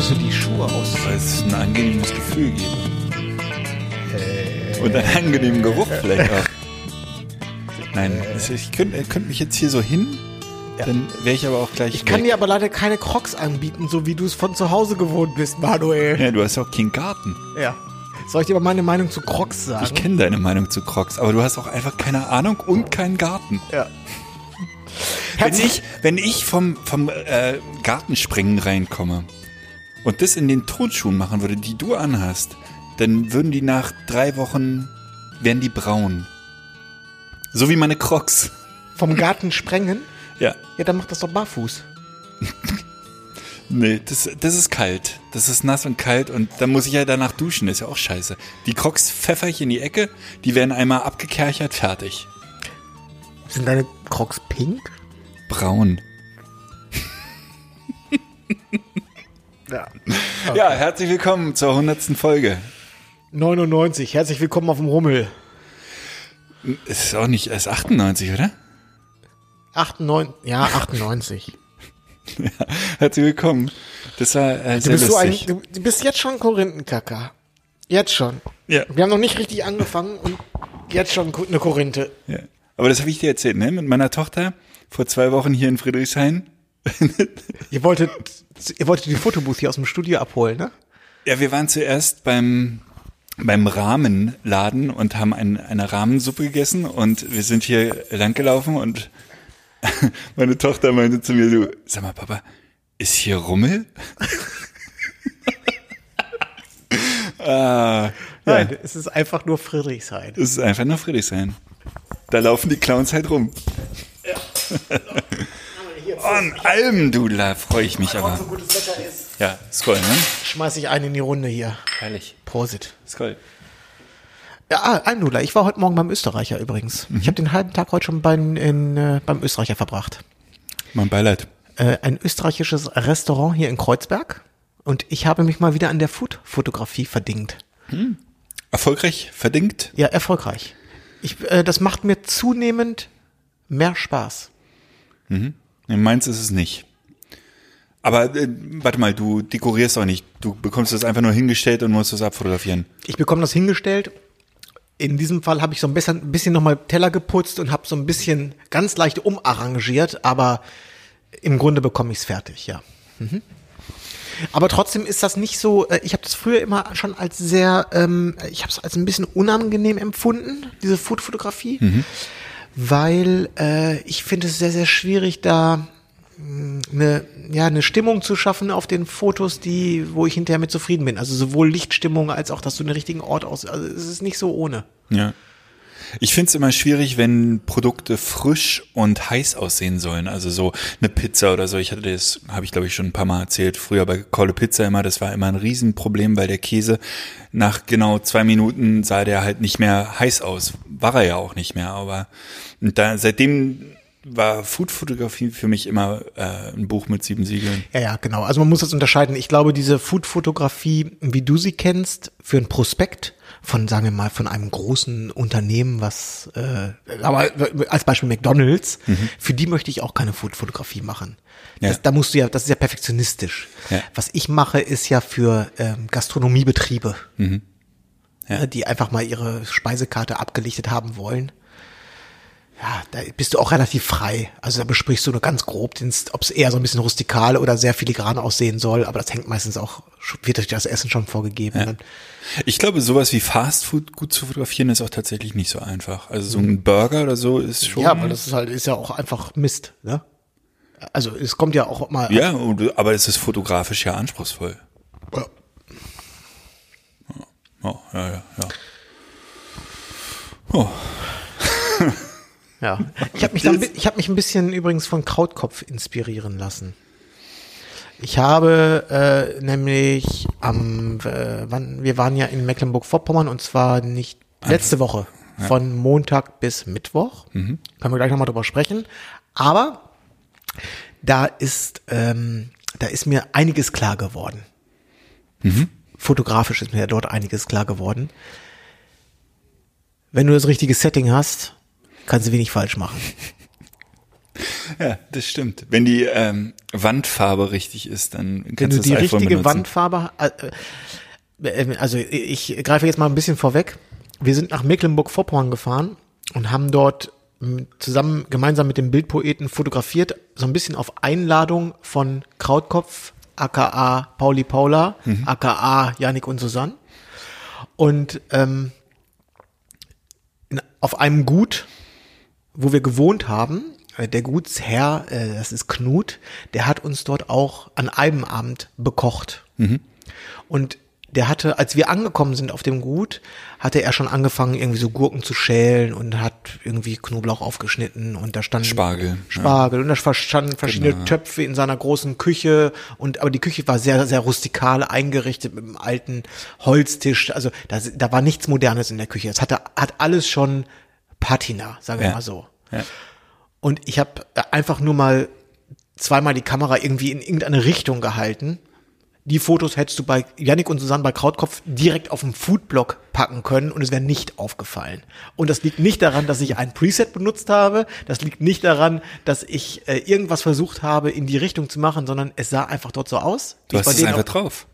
Solltest du die Schuhe aus? Weil es ein angenehmes Gefühl gibt. Und einen angenehmen Geruch vielleicht auch. Nein, das- ich könnte könnt mich jetzt hier so hin, dann wäre ich aber auch gleich Ich kann weg. dir aber leider keine Crocs anbieten, so wie du es von zu Hause gewohnt bist, Manuel. Ja, du hast auch keinen Garten. Ja. Soll ich dir mal meine Meinung zu Crocs Ich sagen? kenne deine Meinung zu Crocs, aber du hast auch einfach keine Ahnung und keinen Garten. Ja. Wenn ich, wenn ich vom, vom äh, Gartenspringen reinkomme und das in den Turnschuhen machen würde, die du anhast, dann würden die nach drei Wochen, wären die braun. So wie meine Crocs. Vom Garten sprengen? Ja. Ja, dann mach das doch barfuß. Nee, das, das ist kalt. Das ist nass und kalt und dann muss ich ja danach duschen. Ist ja auch scheiße. Die Crocs pfeffer ich in die Ecke, die werden einmal abgekerchert, fertig. Sind deine Crocs pink? Braun. Ja. Ja, herzlich willkommen zur hundertsten Folge. 99. Herzlich willkommen auf dem Rummel. Es ist auch nicht erst 98, oder? 98. Ja, 98. Herzlich willkommen. Das war äh, Du sehr bist, so ein, lustig. du, du bist jetzt schon Korinthenkacker. Jetzt schon. ja. Wir haben noch nicht richtig angefangen und jetzt schon eine Korinthe. ja. Aber das habe ich dir erzählt, ne? Mit meiner Tochter vor zwei Wochen hier in Friedrichshain. Ihr wolltet, ihr wolltet die Fotobooth hier aus dem Studio abholen, ne? Ja, wir waren zuerst beim beim Rahmenladen und haben ein, eine Rahmensuppe gegessen und wir sind hier langgelaufen und meine Tochter meinte zu mir, du, sag mal, Papa, ist hier Rummel? ah, Nein, es ist einfach nur Friedrichshain. Es ist einfach nur Friedrichshain. Da laufen die Clowns halt rum. Oh, ein Almdudler, freue ich mich aber. gutes Wetter ist, Ja, Skoll, ne? schmeiß ich einen in die Runde hier. Herrlich. Prosit. Skoll. Ja, ah, Almdudler. Ich war heute Morgen beim Österreicher übrigens. Ich habe den halben Tag heute schon beim, in, äh, beim Österreicher verbracht. Mein Beileid. Äh, ein österreichisches Restaurant hier in Kreuzberg. Und ich habe mich mal wieder an der Food-Fotografie verdingt. Erfolgreich, verdingt. Ja, erfolgreich. Ich, äh, das macht mir zunehmend mehr Spaß. Nee, Meins ist es nicht. Aber äh, warte mal, du dekorierst auch nicht. Du bekommst das einfach nur hingestellt und musst es abfotografieren. Ich bekomme das hingestellt. In diesem Fall habe ich so ein bisschen, ein bisschen nochmal Teller geputzt und habe so ein bisschen ganz leicht umarrangiert, aber im Grunde bekomme ich es fertig, ja. Mhm. Aber trotzdem ist das nicht so, äh, ich habe das früher immer schon als sehr, ähm, ich habe es als ein bisschen unangenehm empfunden, diese Foodfotografie, weil äh, ich finde es sehr, sehr schwierig, da mh, eine, ja, eine Stimmung zu schaffen auf den Fotos, die, wo ich hinterher mit zufrieden bin. Also sowohl Lichtstimmung als auch, dass du den richtigen Ort aus. Also es ist nicht so ohne. Ja. Ich finde es immer schwierig, wenn Produkte frisch und heiß aussehen sollen. Also so eine Pizza oder so. Ich hatte das, habe ich glaube ich schon ein paar Mal erzählt, früher bei Kolle Pizza immer, das war immer ein Riesenproblem, weil der Käse nach genau zwei Minuten sah der halt nicht mehr heiß aus. War er ja auch nicht mehr, aber da, seitdem war Foodfotografie für mich immer äh, ein Buch mit sieben Siegeln. Ja, ja, genau. Also man muss das unterscheiden. Ich glaube, diese Food-Fotografie, wie du sie kennst, für ein Prospekt von, sagen wir mal, von einem großen Unternehmen, was, äh, aber als Beispiel McDonalds, für die möchte ich auch keine Food-Fotografie machen. Das, Ja. Da musst du ja, das ist ja perfektionistisch. Ja. Was ich mache, ist ja für ähm, Gastronomiebetriebe, Ja. ne, die einfach mal ihre Speisekarte abgelichtet haben wollen. Ja, da bist du auch relativ frei. Also da besprichst du nur ganz grob, ob es eher so ein bisschen rustikal oder sehr filigran aussehen soll, aber das hängt meistens auch, wird durch das Essen schon vorgegeben. Dann- Ich glaube, sowas wie Fast Food gut zu fotografieren ist auch tatsächlich nicht so einfach. Also so ein Burger oder so ist schon. Ja, weil das ist halt, ist ja auch einfach Mist, ne? Also es kommt ja auch mal. Ja, aber es ist fotografisch ja anspruchsvoll. Ja. Oh, ja, ja, ja. Oh. Ja. Ich habe mich, dann, ich hab mich ein bisschen übrigens von Krautkopf inspirieren lassen. Ich habe äh, nämlich am, äh, wann, wir waren ja in Mecklenburg-Vorpommern und zwar nicht letzte Woche, von Montag bis Mittwoch. Können wir gleich nochmal drüber sprechen. Aber da ist, ähm, da ist mir einiges klar geworden. Fotografisch ist mir dort einiges klar geworden. Wenn du das richtige Setting hast, kannst du wenig falsch machen. Ja, das stimmt. Wenn die ähm, Wandfarbe richtig ist, dann kannst Wenn du du die das iPhone richtige benutzen. Wandfarbe, äh, äh, also ich greife jetzt mal ein bisschen vorweg. Wir sind nach Mecklenburg-Vorpommern gefahren und haben dort m, zusammen, gemeinsam mit dem Bildpoeten fotografiert, so ein bisschen auf Einladung von Krautkopf, aka Pauli Paula, aka Janik und Susanne. Und ähm, auf einem Gut, wo wir gewohnt haben, äh, der Gutsherr, äh, das ist Knut, der hat uns dort auch an einem Abend bekocht. Und der hatte, als wir angekommen sind auf dem Gut, hatte er schon angefangen, irgendwie so Gurken zu schälen und hat irgendwie Knoblauch aufgeschnitten und da stand Spargel, Spargel und da standen verschiedene Genau. Töpfe in seiner großen Küche und aber die Küche war sehr sehr rustikal eingerichtet mit einem alten Holztisch. Also da, da war nichts Modernes in der Küche. Es hatte hat alles schon Patina, sagen wir Ja. mal so. Ja. Und ich habe einfach nur mal zweimal die Kamera irgendwie in irgendeine Richtung gehalten. Die Fotos hättest du bei Yannick und Susanne bei Krautkopf direkt auf dem Foodblog packen können und es wäre nicht aufgefallen. Und das liegt nicht daran, dass ich ein Preset benutzt habe. Das liegt nicht daran, dass ich äh, irgendwas versucht habe, in die Richtung zu machen, sondern es sah einfach dort so aus. Du hast es einfach drauf.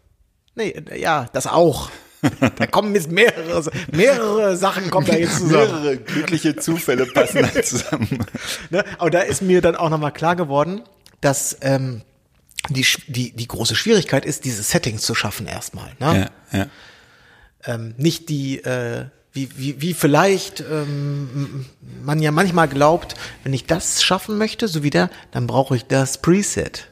Nee, ja, das auch. da kommen jetzt mehrere, mehrere Sachen kommen da jetzt zusammen. Mehrere glückliche Zufälle passen da zusammen. Ne? Aber da ist mir dann auch nochmal klar geworden, dass ähm, die, die, die große Schwierigkeit ist, diese Settings zu schaffen erstmal. Ne? Ja, ja. Ähm, nicht die, äh, wie, wie, wie vielleicht ähm, man ja manchmal glaubt, wenn ich das schaffen möchte, so wie der, dann brauche ich das Preset.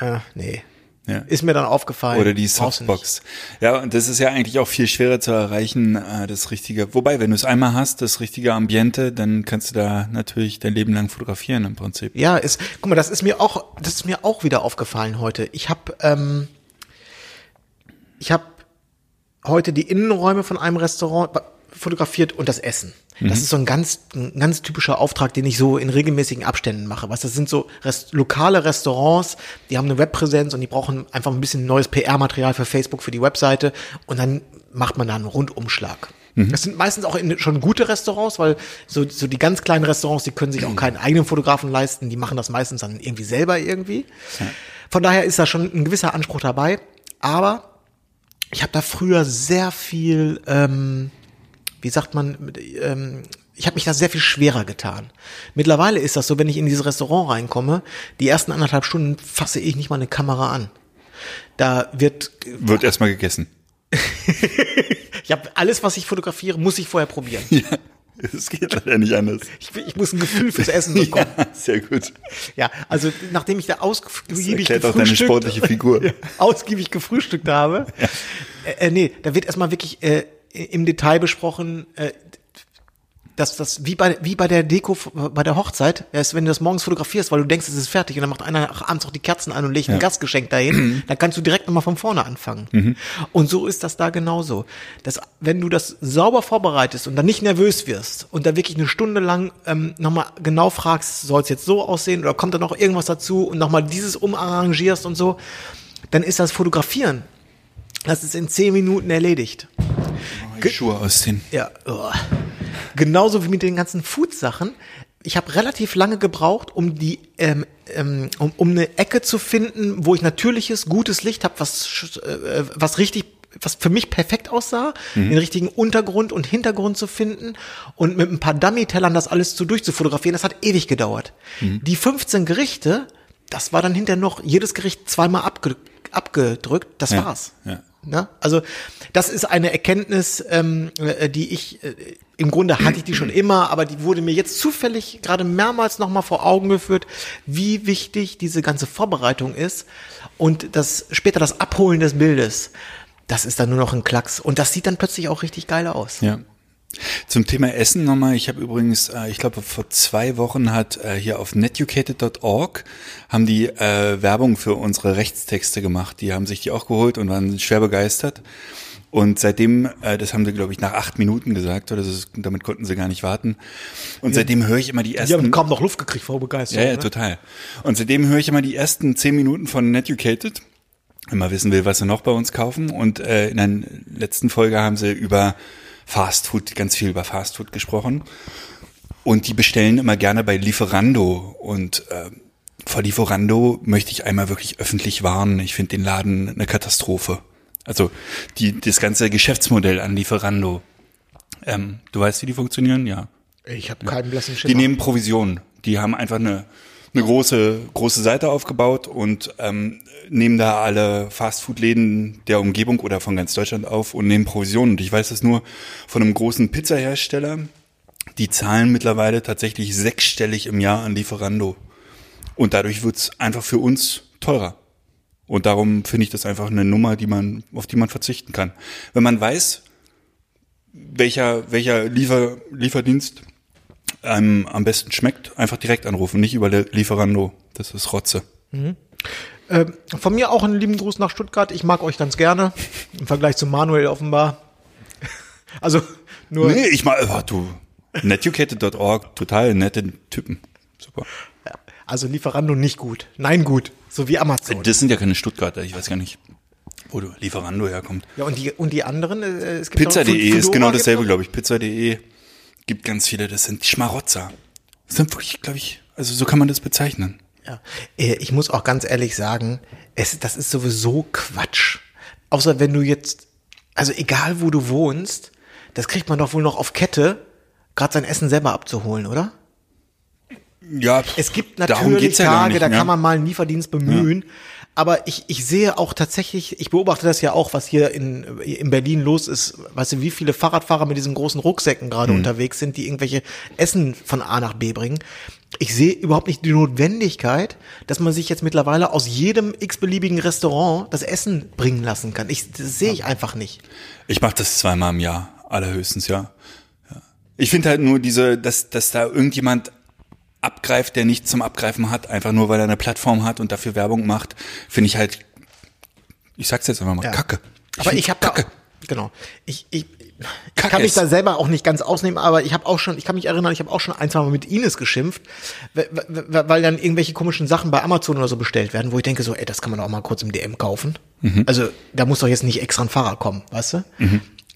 Äh, nee. Ja. Ist mir dann aufgefallen. Oder die. Softbox. Ja, und das ist ja eigentlich auch viel schwerer zu erreichen, äh, das richtige. Wobei, wenn du es einmal hast, das richtige Ambiente, dann kannst du da natürlich dein Leben lang fotografieren im Prinzip. Ja, ist, guck mal, das ist mir auch, das ist mir auch wieder aufgefallen heute. Ich habe, ähm, ich habe heute die Innenräume von einem Restaurant fotografiert und das Essen. Das ist so ein ganz, ein ganz typischer Auftrag, den ich so in regelmäßigen Abständen mache. Was das sind so Rest lokale Restaurants, die haben eine Webpräsenz und die brauchen einfach ein bisschen neues PR-Material für Facebook, für die Webseite und dann macht man da einen Rundumschlag. Das sind meistens auch in, schon gute Restaurants, weil so, so die ganz kleinen Restaurants, die können sich auch keinen eigenen Fotografen leisten, die machen das meistens dann irgendwie selber irgendwie. Von daher ist da schon ein gewisser Anspruch dabei, aber ich habe da früher sehr viel, ähm, wie sagt man, ähm, ich habe mich da sehr viel schwerer getan. Mittlerweile ist das so, wenn ich in dieses Restaurant reinkomme, die ersten anderthalb Stunden fasse ich nicht mal eine Kamera an. Da wird, Wird erstmal gegessen. ich habe alles, was ich fotografiere, muss ich vorher probieren. Ja, es geht leider nicht anders. Ich, ich muss ein Gefühl fürs Essen bekommen. Ja, sehr gut. Ja, also nachdem ich da ausgiebig erklärt auch deine gefrühstückt- sportliche Figur. Ja, ausgiebig gefrühstückt habe. Äh, äh, nee, da wird erstmal wirklich äh, im Detail besprochen, äh, dass das wie bei wie bei der Deko bei der Hochzeit, ist, wenn du das morgens fotografierst, weil du denkst, es ist fertig und dann macht einer abends auch die Kerzen an und legt ein Gastgeschenk dahin, dann kannst du direkt nochmal von vorne anfangen. Und so ist das da genauso. Dass, wenn du das sauber vorbereitest und dann nicht nervös wirst und da wirklich eine Stunde lang ähm, nochmal genau fragst, soll es jetzt so aussehen oder kommt da noch irgendwas dazu und nochmal dieses umarrangierst und so, dann ist das Fotografieren. Das ist in zehn Minuten erledigt. Die Schuhe ausziehen. Ja, oh. genauso wie mit den ganzen Food-Sachen. Ich habe relativ lange gebraucht, um die, ähm, ähm, um, um eine Ecke zu finden, wo ich natürliches, gutes Licht habe, was, äh, was richtig, was für mich perfekt aussah, den richtigen Untergrund und Hintergrund zu finden und mit ein paar Dummy-Tellern das alles so durchzufotografieren. Das hat ewig gedauert. Die 15 Gerichte, das war dann hinterher noch jedes Gericht zweimal abge abgedrückt. Das Ja, war's. ja. Ne? Also das ist eine Erkenntnis, ähm, äh, die ich äh, im Grunde hatte ich die schon immer, aber die wurde mir jetzt zufällig gerade mehrmals nochmal vor Augen geführt, wie wichtig diese ganze Vorbereitung ist und das später das Abholen des Bildes. Das ist dann nur noch ein Klacks und das sieht dann plötzlich auch richtig geil aus. Ja. Zum Thema Essen nochmal. Ich habe übrigens, äh, ich glaube, vor zwei Wochen hat äh, hier auf netucated.org haben die äh, Werbung für unsere Rechtstexte gemacht. Die haben sich die auch geholt und waren schwer begeistert. Und seitdem, äh, das haben sie, glaube ich, nach acht Minuten gesagt, oder das damit konnten sie gar nicht warten. Und seitdem höre ich immer die Die ersten. haben kaum noch Luft gekriegt vor Begeisterung. Ja, ja, ne? total. Und seitdem höre ich immer die ersten zehn Minuten von Netucated, wenn man wissen will, was sie noch bei uns kaufen. Und äh, in der letzten Folge haben sie über Fast Food, ganz viel über Fast Food gesprochen. Und die bestellen immer gerne bei Lieferando. Und äh, vor Lieferando möchte ich einmal wirklich öffentlich warnen. Ich finde den Laden eine Katastrophe. Also die, das ganze Geschäftsmodell an Lieferando. Ähm, du weißt, wie die funktionieren? Ja. Ich habe keinen blassen Die Schimmer. nehmen Provision. Die haben einfach eine, eine große, große Seite aufgebaut und ähm, nehmen da alle Fastfood-Läden der Umgebung oder von ganz Deutschland auf und nehmen Provision. Und ich weiß das nur von einem großen Pizzahersteller. Die zahlen mittlerweile tatsächlich sechsstellig im Jahr an Lieferando. Und dadurch wird's einfach für uns teurer. Und darum finde ich das einfach eine Nummer, die man, auf die man verzichten kann. Wenn man weiß, welcher, welcher Liefer, Lieferdienst einem am besten schmeckt, einfach direkt anrufen, nicht über Lieferando. Das ist Rotze. Äh, von mir auch einen lieben Gruß nach Stuttgart. Ich mag euch ganz gerne. Im Vergleich zu Manuel offenbar. Also nur. Nee, ich mal, oh, du, netucated.org, total nette Typen. Super. Also Lieferando nicht gut. Nein, gut. So wie Amazon. Das sind ja keine Stuttgarter, ich weiß gar nicht, wo du Lieferando herkommt. Ja, und die, und die anderen, äh, es gibt Pizza.de ist genau dasselbe, glaube ich. Pizza.de gibt ganz viele, das sind Schmarotzer. Das sind wirklich, glaube ich, also so kann man das bezeichnen. Ja. Äh, Ich muss auch ganz ehrlich sagen, es, das ist sowieso Quatsch. Außer wenn du jetzt, also egal wo du wohnst, das kriegt man doch wohl noch auf Kette, gerade sein Essen selber abzuholen, oder? Ja, Es gibt natürlich ja Tage, nicht, da ne? kann man mal einen Lieferdienst bemühen. Aber ich, ich sehe auch tatsächlich, ich beobachte das ja auch, was hier in, in Berlin los ist. Weißt du, wie viele Fahrradfahrer mit diesen großen Rucksäcken gerade unterwegs sind, die irgendwelche Essen von A nach B bringen. Ich sehe überhaupt nicht die Notwendigkeit, dass man sich jetzt mittlerweile aus jedem x-beliebigen Restaurant das Essen bringen lassen kann. Ich, das sehe ich einfach nicht. Ich mache das zweimal im Jahr, allerhöchstens, ja. ja. Ich finde halt nur diese, dass, dass da irgendjemand abgreift, der nichts zum Abgreifen hat, einfach nur weil er eine Plattform hat und dafür Werbung macht, finde ich halt, ich sag's jetzt einfach mal, Ja. Kacke. aber find ich habe da, Kacke. genau, ich, ich, ich Kacke kann mich da selber auch nicht ganz ausnehmen, aber ich habe auch schon, ich kann mich erinnern, ich habe auch schon ein, zwei Mal mit Ines geschimpft, weil, dann irgendwelche komischen Sachen bei Amazon oder so bestellt werden, wo ich denke so, ey, das kann man doch auch mal kurz im DM kaufen. Mhm. Also da muss doch jetzt nicht extra ein Fahrer kommen, weißt du?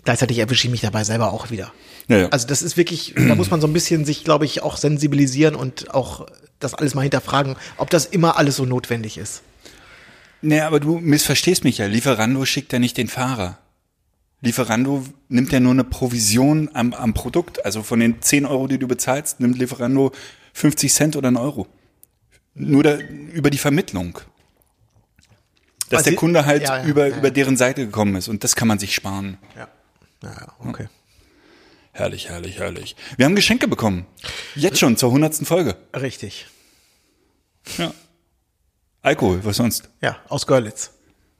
Gleichzeitig erwische ich mich dabei selber auch wieder. Ja, ja. Also das ist wirklich, da muss man so ein bisschen sich, glaube ich, auch sensibilisieren und auch das alles mal hinterfragen, ob das immer alles so notwendig ist. Nee, aber du missverstehst mich ja. Lieferando schickt ja nicht den Fahrer. Lieferando nimmt ja nur eine Provision am, am Produkt. Also von den 10 Euro, die du bezahlst, nimmt Lieferando 50 Cent oder einen Euro. Nur da, über die Vermittlung. Dass Weil der Kunde halt ja, ja, über, ja. über deren Seite gekommen ist. Und das kann man sich sparen. Ja. Ja, okay. Herrlich, herrlich, herrlich. Wir haben Geschenke bekommen. Jetzt schon zur hundertsten Folge. Richtig. Ja. Alkohol, was sonst? Ja, aus Görlitz.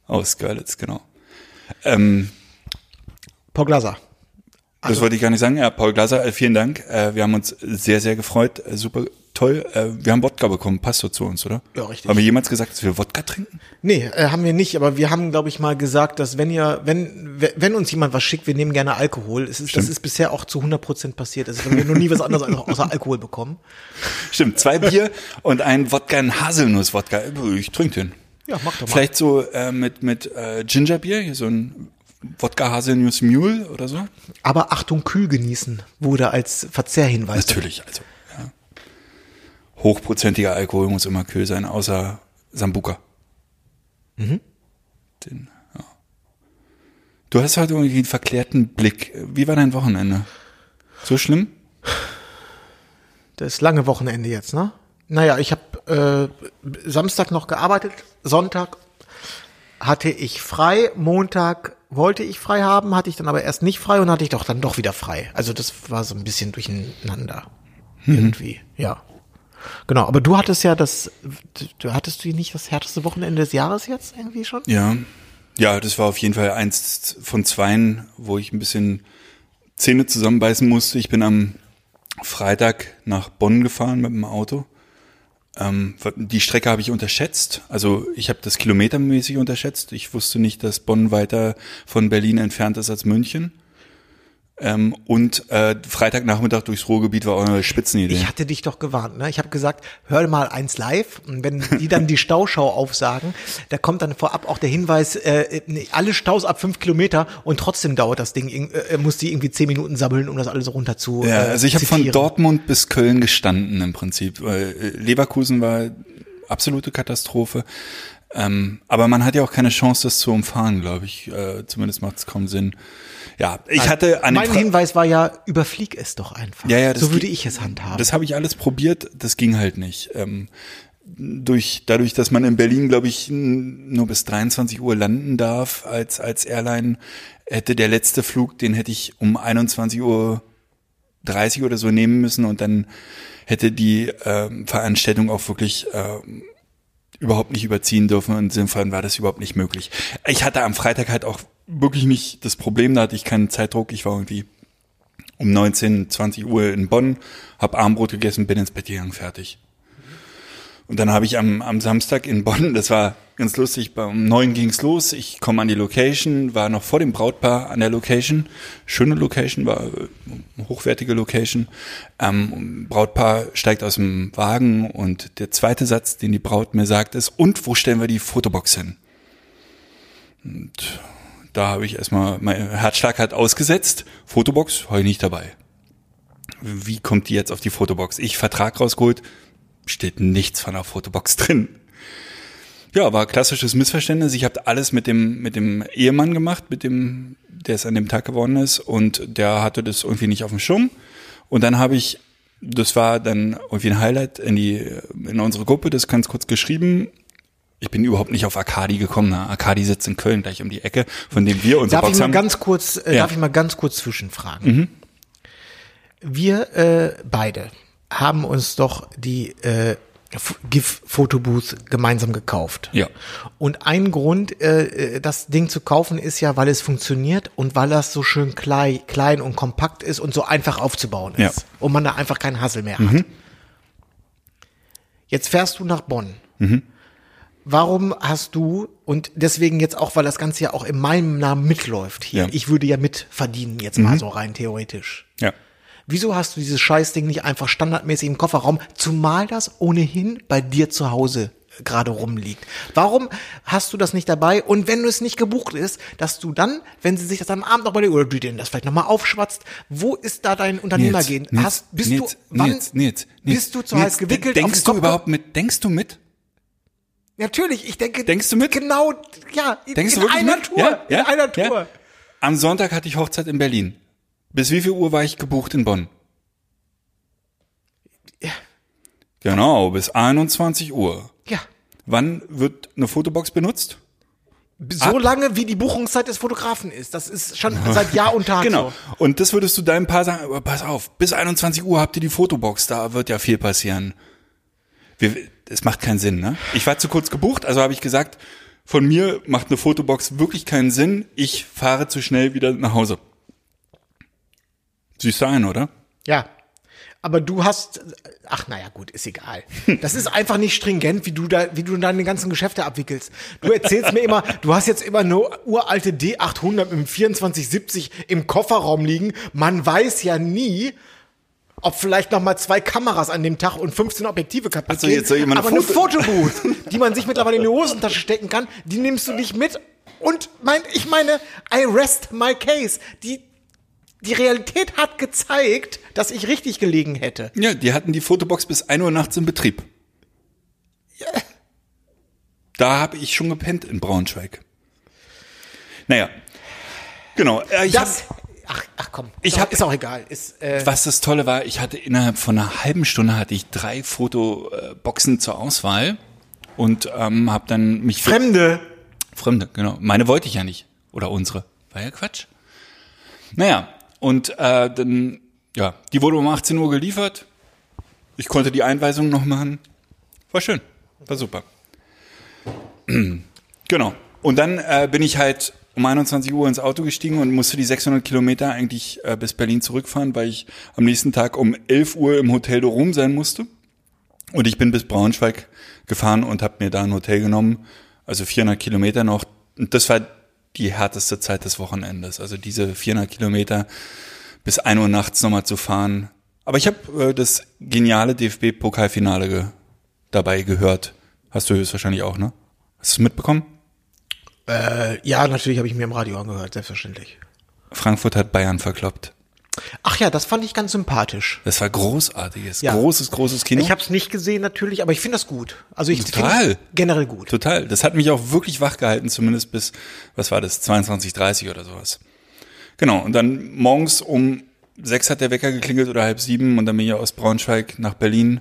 Aus Görlitz, genau. Ähm, Paul Glaser. Das wollte ich gar nicht sagen. Ja, Paul Glaser, äh, vielen Dank. Äh, wir haben uns sehr, sehr gefreut. Äh, super toll. Wir haben Wodka bekommen. Passt so zu uns, oder? Ja, richtig. Haben wir jemals gesagt, dass wir Wodka trinken? Nee, haben wir nicht, aber wir haben, glaube ich, mal gesagt, dass wenn ihr, wenn, wenn- uns jemand was schickt, wir nehmen gerne Alkohol. Ist, das ist bisher auch zu 100 Prozent passiert. Also wir haben noch nie was anderes außer Alkohol bekommen. Stimmt, zwei Bier und ein Wodka, ein Haselnuss-Wodka. Ich trinke den. Ja, mach doch mal. Vielleicht so äh, mit, mit äh, Gingerbier, hier so ein Wodka Haselnuss Mule oder so. Aber Achtung, kühl genießen wurde als Verzehrhinweis. Natürlich, also. Ja. Hochprozentiger Alkohol muss immer kühl sein, außer Sambuka. Mhm. Den, ja. Du hast heute irgendwie einen verklärten Blick. Wie war dein Wochenende? So schlimm? Das lange Wochenende jetzt, ne? Naja, ich habe äh, Samstag noch gearbeitet, Sonntag hatte ich frei, Montag wollte ich frei haben, hatte ich dann aber erst nicht frei und hatte ich doch dann doch wieder frei. Also das war so ein bisschen durcheinander. Irgendwie, ja. Genau, aber du hattest ja das, du hattest du nicht das härteste Wochenende des Jahres jetzt irgendwie schon? Ja. Ja, das war auf jeden Fall eins von zweien, wo ich ein bisschen Zähne zusammenbeißen musste. Ich bin am Freitag nach Bonn gefahren mit dem Auto. Ähm, die Strecke habe ich unterschätzt. Also ich habe das kilometermäßig unterschätzt. Ich wusste nicht, dass Bonn weiter von Berlin entfernt ist als München. Ähm, und äh, Freitagnachmittag durchs Ruhrgebiet war auch eine Spitzenidee. Ich hatte dich doch gewarnt. Ne? Ich habe gesagt, hör mal eins live. Und wenn die dann die Stauschau aufsagen, da kommt dann vorab auch der Hinweis, äh, alle Staus ab fünf Kilometer und trotzdem dauert das Ding, äh, muss die irgendwie zehn Minuten sammeln, um das alles runter zu Ja, äh, also ich habe von. Dortmund bis Köln gestanden im Prinzip. Äh, Leverkusen war absolute Katastrophe. Ähm, aber man hat ja auch keine Chance, das zu umfahren, glaube ich. Äh, zumindest macht es kaum Sinn. Ja, ich hatte an Mein Hinweis war ja, überflieg es doch einfach. Ja, ja, so würde ich es handhaben. Das habe ich alles probiert, das ging halt nicht. Ähm, durch, dadurch, dass man in Berlin, glaube ich, nur bis 23 Uhr landen darf als, als Airline, hätte der letzte Flug, den hätte ich um 21 Uhr 30 oder so nehmen müssen und dann hätte die ähm, Veranstaltung auch wirklich ähm, überhaupt nicht überziehen dürfen. Und insofern war das überhaupt nicht möglich. Ich hatte am Freitag halt auch wirklich nicht das Problem, da hatte ich keinen Zeitdruck. Ich war irgendwie um 19, 20 Uhr in Bonn, hab Armbrot gegessen, bin ins Bett gegangen, fertig. Und dann habe ich am, am Samstag in Bonn, das war ganz lustig, um neun ging's los, ich komme an die Location, war noch vor dem Brautpaar an der Location, schöne Location, war äh, hochwertige Location. Ähm, Brautpaar steigt aus dem Wagen und der zweite Satz, den die Braut mir sagt, ist, und wo stellen wir die Fotobox hin? Und da habe ich erstmal, mein Herzschlag hat ausgesetzt, Fotobox, habe ich nicht dabei. Wie kommt die jetzt auf die Fotobox? Ich Vertrag rausgeholt, steht nichts von der Fotobox drin. Ja, war klassisches Missverständnis. Ich habe alles mit dem mit dem Ehemann gemacht, mit dem der es an dem Tag geworden ist und der hatte das irgendwie nicht auf dem Schirm. Und dann habe ich, das war dann irgendwie ein Highlight in die in unsere Gruppe, das ganz kurz geschrieben. Ich bin überhaupt nicht auf Akadi gekommen. Ne? Akadi sitzt in Köln gleich um die Ecke, von dem wir unsere Darf ich Box mal haben. ganz kurz, äh, Ja. darf ich mal ganz kurz zwischenfragen? Wir äh, beide haben uns doch die äh, F- GIF Fotobooth gemeinsam gekauft. Ja. Und ein Grund, äh, äh, das Ding zu kaufen, ist ja, weil es funktioniert und weil das so schön klein, klein und kompakt ist und so einfach aufzubauen ist. Ja. Und man da einfach keinen Hassel mehr hat. Jetzt fährst du nach Bonn. Warum hast du, und deswegen jetzt auch, weil das Ganze ja auch in meinem Namen mitläuft hier, Ja. ich würde ja mitverdienen, jetzt mal so rein theoretisch. ja. Wieso hast du dieses Scheißding nicht einfach standardmäßig im Kofferraum, zumal das ohnehin bei dir zu Hause gerade rumliegt? Warum hast du das nicht dabei? Und wenn es nicht gebucht ist, dass du dann, wenn sie sich das am Abend noch dir oder du dir das vielleicht nochmal aufschwatzt, wo ist da dein Unternehmergehen? Nils, Hast, bist Nils, du, wann Nils, Nils, bist du zu heiß gewickelt? Denkst du überhaupt mit? Denkst du mit? Natürlich, ich denke. Denkst du mit? Genau, ja, in, Denkst in du wirklich einer mit? Tour. Ja, ja, in einer Tour. Ja. Am Sonntag hatte ich Hochzeit in Berlin. Bis wie viel Uhr war ich gebucht in Bonn? Ja. Genau, bis 21 Uhr. Ja. Wann wird eine Fotobox benutzt? So lange, wie die Buchungszeit des Fotografen ist. Das ist schon seit Jahr und Tag Genau. so. Und das würdest du deinem Paar sagen, aber pass auf, bis 21 Uhr habt ihr die Fotobox, da wird ja viel passieren. Wir, es macht keinen Sinn, ne? Ich war zu kurz gebucht, also habe ich gesagt, von mir macht eine Fotobox wirklich keinen Sinn, ich fahre zu schnell wieder nach Hause. Siehst du ein, oder? Ja. Aber du hast, ach naja, gut, ist egal. Das ist einfach nicht stringent, wie du da, wie du deine ganzen Geschäfte abwickelst. Du erzählst mir immer, du hast jetzt immer eine uralte D800 mit dem 2470 im Kofferraum liegen. Man weiß ja nie, ob vielleicht noch mal zwei Kameras an dem Tag und 15 Objektive kaputt Ach so, gehen. jetzt soll eine Aber eine Foto- Fotobooth, die man sich mittlerweile in die Hosentasche stecken kann, die nimmst du nicht mit. Und mein, ich meine, I rest my case. Die, die Realität hat gezeigt, dass ich richtig gelegen hätte. Ja, die hatten die Fotobox bis 1 Uhr nachts in Betrieb. Da habe ich schon gepennt in Braunschweig. Naja, genau. äh, Ich Das, ach, ach komm, Ich ist, auch, hab- ist auch egal. Ist, äh, was das Tolle war, ich hatte innerhalb von einer halben Stunde hatte ich drei Fotoboxen zur Auswahl und ähm, habe dann mich Fremde. Fremde, genau. Meine wollte ich ja nicht. Oder unsere. War ja Quatsch. Naja, und äh, dann, ja, die wurde um 18 Uhr geliefert. Ich konnte die Einweisung noch machen. War schön. War super. genau. Und dann äh, bin ich halt um 21 Uhr ins Auto gestiegen und musste die 600 Kilometer eigentlich äh, bis Berlin zurückfahren, weil ich am nächsten Tag um 11 Uhr im Hotel de Rum sein musste. Und ich bin bis Braunschweig gefahren und habe mir da ein Hotel genommen, also 400 Kilometer noch. Und das war die härteste Zeit des Wochenendes. Also diese 400 Kilometer bis 1 Uhr nachts nochmal zu fahren. Aber ich habe äh, das geniale DFB-Pokalfinale ge dabei gehört. Hast du höchstwahrscheinlich auch, ne? Hast du es mitbekommen? Äh, ja, natürlich habe ich mir im Radio angehört, selbstverständlich. Frankfurt hat Bayern verkloppt. Ach ja, das fand ich ganz sympathisch. Das war großartiges, Ja. großes, großes Kino. Ich habe es nicht gesehen natürlich, aber ich finde das gut. Also ich Total. generell gut. Total. Das hat mich auch wirklich wach gehalten, zumindest bis, was war das, 22, 30 oder sowas. Genau. Und dann morgens um sechs hat der Wecker geklingelt oder halb sieben und dann bin ich aus Braunschweig nach Berlin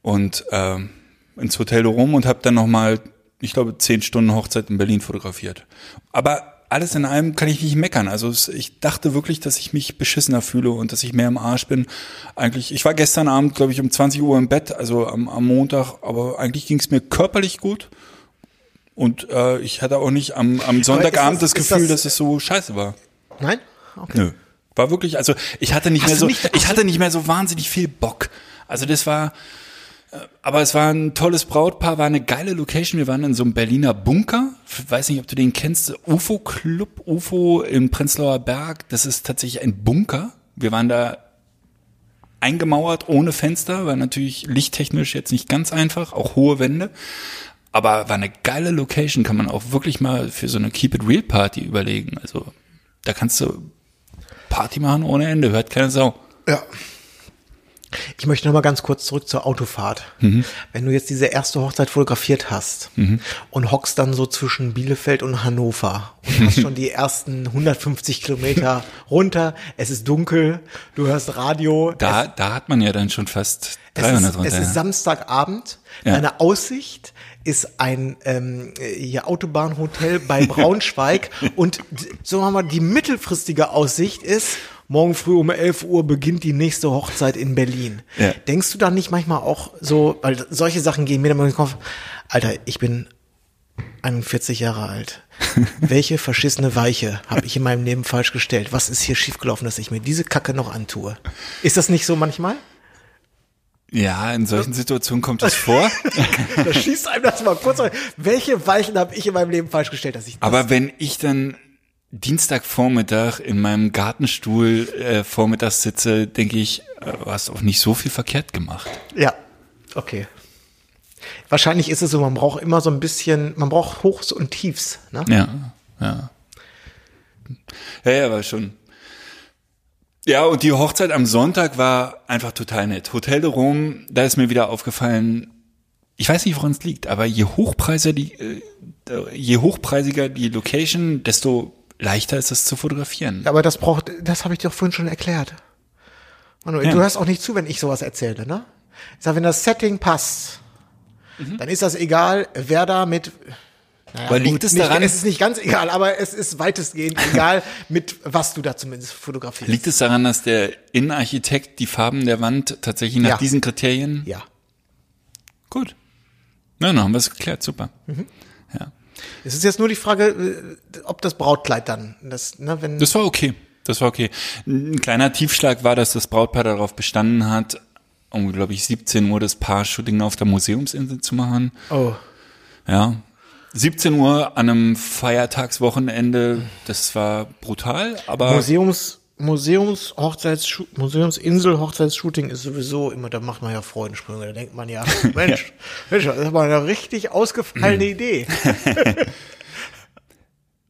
und ähm, ins Hotel Rom und habe dann nochmal, ich glaube, zehn Stunden Hochzeit in Berlin fotografiert. Aber alles in allem kann ich nicht meckern. Also ich dachte wirklich, dass ich mich beschissener fühle und dass ich mehr im Arsch bin. Eigentlich, ich war gestern Abend, glaube ich, um 20 Uhr im Bett, also am, am Montag, aber eigentlich ging es mir körperlich gut. Und äh, ich hatte auch nicht am, am Sonntagabend das- das, Gefühl, das- dass es so scheiße war. Nein? Okay. Nö. War wirklich, also ich hatte nicht Hast mehr so, nicht- ich hatte nicht mehr so wahnsinnig viel Bock. Also das war, aber es war ein tolles Brautpaar, war eine geile Location. Wir waren in so einem Berliner Bunker. Ich weiß nicht, ob du den kennst. UFO Club, UFO im Prenzlauer Berg. Das ist tatsächlich ein Bunker. Wir waren da eingemauert, ohne Fenster, war natürlich lichttechnisch jetzt nicht ganz einfach, auch hohe Wände. Aber war eine geile Location, kann man auch wirklich mal für so eine Keep It Real Party überlegen. Also da kannst du Party machen ohne Ende, hört keine Sau. Ja. Ich möchte noch mal ganz kurz zurück zur Autofahrt. Mhm. Wenn du jetzt diese erste Hochzeit fotografiert hast und hockst dann so zwischen Bielefeld und Hannover und hast schon die ersten 150 Kilometer runter, es ist dunkel, du hörst Radio, Da, da hat man ja dann schon fast es 300 ist, runter. es ist. Samstagabend, Ja. deine Aussicht ist ein ähm, hier Autobahnhotel bei Braunschweig und so haben wir die mittelfristige Aussicht ist, morgen früh um 11 Uhr beginnt die nächste Hochzeit in Berlin. Ja. Denkst du da nicht manchmal auch so, weil solche Sachen gehen mir dann in den Kopf, Alter, ich bin 41 Jahre alt. Welche verschissene Weiche habe ich in meinem Leben falsch gestellt? Was ist hier schiefgelaufen, dass ich mir diese Kacke noch antue? Ist das nicht so manchmal? ja, in solchen Situationen kommt es vor. Da schießt einem das mal kurz. Welche Weichen habe ich in meinem Leben falsch gestellt, dass ich das Aber wenn ich dann Dienstagvormittag in meinem Gartenstuhl äh, vormittags sitze, denke ich, äh, du hast auch nicht so viel verkehrt gemacht. Ja, okay. Wahrscheinlich ist es so, man braucht immer so ein bisschen, man braucht Hochs und Tiefs. Ne? Ja, ja. Ja, ja, war schon. Ja, und die Hochzeit am Sonntag war einfach total nett. Hotel de Rome, da ist mir wieder aufgefallen, ich weiß nicht, woran es liegt, aber je hochpreisiger die, äh, je hochpreisiger die Location, desto leichter ist es zu fotografieren. Aber das braucht, das habe ich dir doch vorhin schon erklärt. Manuel, Ja. du hörst auch nicht zu, wenn ich sowas erzähle, ne? Ich sag, wenn das Setting passt, Mhm. dann ist das egal, wer da mit. Naja, Aber liegt es nicht, daran- Es ist nicht ganz egal, aber es ist weitestgehend egal, mit was du da zumindest fotografierst. Liegt es daran, dass der Innenarchitekt die Farben der Wand tatsächlich nach Ja. diesen Kriterien? ja. Gut. Na, dann haben wir es geklärt, super. Mhm. Ja. Es ist jetzt nur die Frage, äh, ob das Brautkleid dann, das, ne, wenn. Das war okay. Das war okay. Ein kleiner Tiefschlag war, dass das Brautpaar darauf bestanden hat, um, glaube ich, 17 Uhr das Paar-Shooting auf der Museumsinsel zu machen. oh. Ja. 17 Uhr an einem Feiertagswochenende, das war brutal, aber Museums, Museums, Hochzeits, Museumsinsel, Hochzeitsshooting ist sowieso immer, da macht man ja Freudensprünge. Da denkt man ja, Mensch, Mensch, das ist aber eine richtig Mhm. ausgefallene Idee.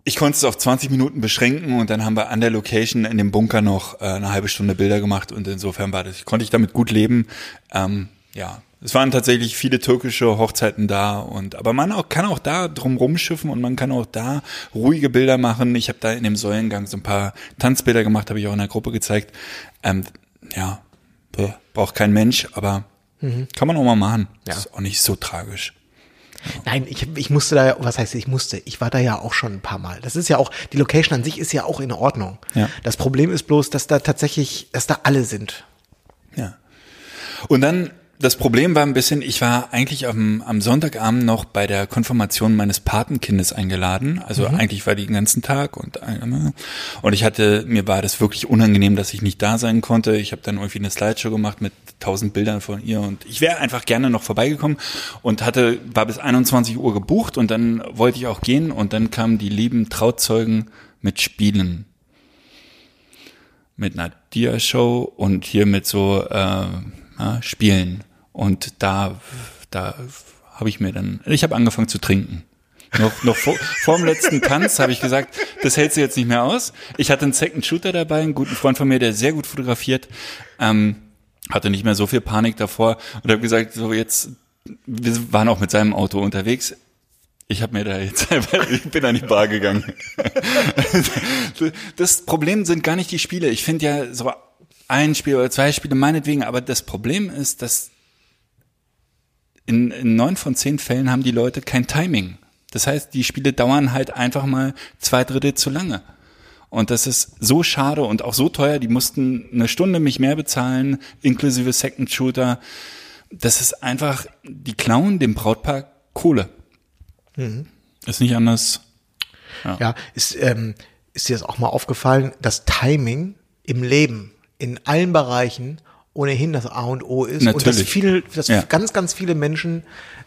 ich konnte es auf 20 Minuten beschränken und dann haben wir an der Location in dem Bunker noch äh, eine halbe Stunde Bilder gemacht und insofern war das, konnte ich damit gut leben. Ähm, ja, es waren tatsächlich viele türkische Hochzeiten da und aber man auch, kann auch da drum rumschiffen und man kann auch da ruhige Bilder machen. Ich habe da in dem Säulengang so ein paar Tanzbilder gemacht, habe ich auch in der Gruppe gezeigt. Ähm, ja, bäh, braucht kein Mensch, aber kann man auch mal machen. Ja. Ist auch nicht so tragisch. Nein, ich, ich musste da was heißt ich musste? Ich war da ja auch schon ein paar Mal. Das ist ja auch, die Location an sich ist ja auch in Ordnung. Ja. Das Problem ist bloß, dass da tatsächlich, dass da alle sind. Ja. Und dann das Problem war ein bisschen, ich war eigentlich am, am Sonntagabend noch bei der Konfirmation meines Patenkindes eingeladen. Also Mhm. eigentlich war die den ganzen Tag und äh, und ich hatte mir war das wirklich unangenehm, dass ich nicht da sein konnte. Ich habe dann irgendwie eine Slideshow gemacht mit tausend Bildern von ihr und ich wäre einfach gerne noch vorbeigekommen und hatte war bis 21 Uhr gebucht und dann wollte ich auch gehen und dann kamen die lieben Trauzeugen mit Spielen mit einer Dia-Show und hier mit so äh, Spielen. Und da, da habe ich mir dann, ich habe angefangen zu trinken. Noch, noch vor, vor dem letzten Tanz habe ich gesagt, das hältst du jetzt nicht mehr aus. Ich hatte einen Second Shooter dabei, einen guten Freund von mir, der sehr gut fotografiert, ähm, hatte nicht mehr so viel Panik davor und habe gesagt, so jetzt, wir waren auch mit seinem Auto unterwegs. Ich habe mir da jetzt einfach, ich bin an die Bar gegangen. Das Problem sind gar nicht die Spiele. Ich finde ja so ein Spiel oder zwei Spiele meinetwegen, aber das Problem ist, dass in, neun von zehn Fällen haben die Leute kein Timing. Das heißt, die Spiele dauern halt einfach mal zwei Drittel zu lange. Und das ist so schade und auch so teuer. Die mussten eine Stunde mich mehr bezahlen, inklusive Second Shooter. Das ist einfach, die klauen dem Brautpaar Kohle. Ist nicht anders. Ja, ist, ähm, ist dir das auch mal aufgefallen, dass Timing im Leben in allen Bereichen ohnehin das A und O ist und dass Natürlich. viele, dass Ja. ganz, ganz viele Menschen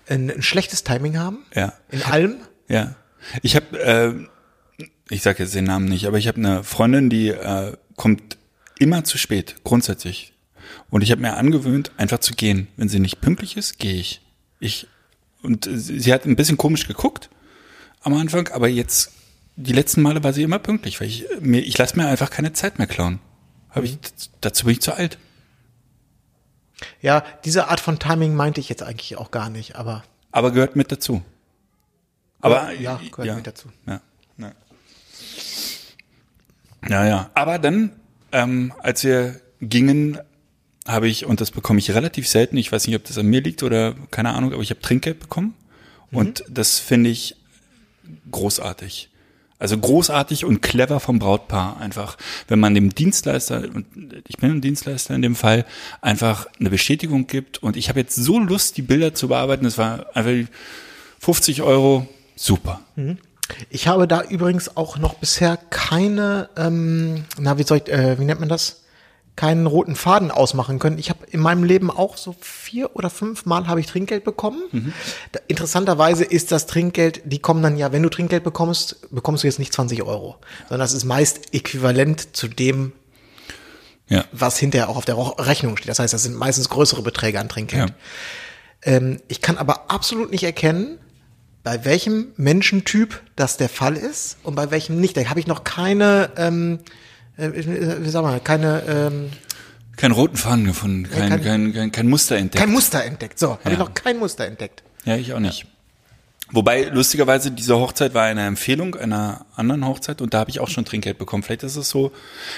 ein, ein schlechtes Timing haben. Ja. In allem. Ja. Ich habe, äh, ich sage jetzt den Namen nicht, aber ich habe eine Freundin, die äh, kommt immer zu spät, grundsätzlich. Und ich habe mir angewöhnt, einfach zu gehen. Wenn sie nicht pünktlich ist, gehe ich. Ich und sie hat ein bisschen komisch geguckt am Anfang, aber jetzt die letzten Male war sie immer pünktlich, weil ich mir ich lasse mir einfach keine Zeit mehr klauen. Hab ich dazu bin ich zu alt. Ja, diese Art von Timing meinte ich jetzt eigentlich auch gar nicht, aber Aber gehört mit dazu. Aber ja, gehört mit dazu. Ja, ja. Ja, ja. Aber dann, ähm, als wir gingen, habe ich, und das bekomme ich relativ selten, ich weiß nicht, ob das an mir liegt oder keine Ahnung, aber ich habe Trinkgeld bekommen. Und das finde ich großartig. Also großartig und clever vom Brautpaar einfach, wenn man dem Dienstleister, und ich bin ein Dienstleister in dem Fall, einfach eine Bestätigung gibt. Und ich habe jetzt so Lust, die Bilder zu bearbeiten. Das war einfach 50 Euro, super. Ich habe da übrigens auch noch bisher keine, ähm, na wie soll ich, äh, wie nennt man das? Keinen roten Faden ausmachen können. Ich habe in meinem Leben auch so vier oder fünf Mal habe ich Trinkgeld bekommen. Da, interessanterweise ist das Trinkgeld, die kommen dann ja, wenn du Trinkgeld bekommst, bekommst du jetzt nicht 20 Euro, sondern das ist meist äquivalent zu dem, Ja. was hinterher auch auf der Rechnung steht. Das heißt, das sind meistens größere Beträge an Trinkgeld. Ja. Ähm, ich kann aber absolut nicht erkennen, bei welchem Menschentyp das der Fall ist und bei welchem nicht. Da habe ich noch keine, ähm, äh, wie sag mal, keine, ähm, Keinen roten Faden gefunden, kein, kein- kein, kein, kein Muster entdeckt. kein Muster entdeckt. So, habe Ja. ich noch kein Muster entdeckt. Ja, ich auch nicht. Wobei, lustigerweise, diese Hochzeit war eine Empfehlung einer anderen Hochzeit und da habe ich auch schon Trinkgeld bekommen. Vielleicht ist es so,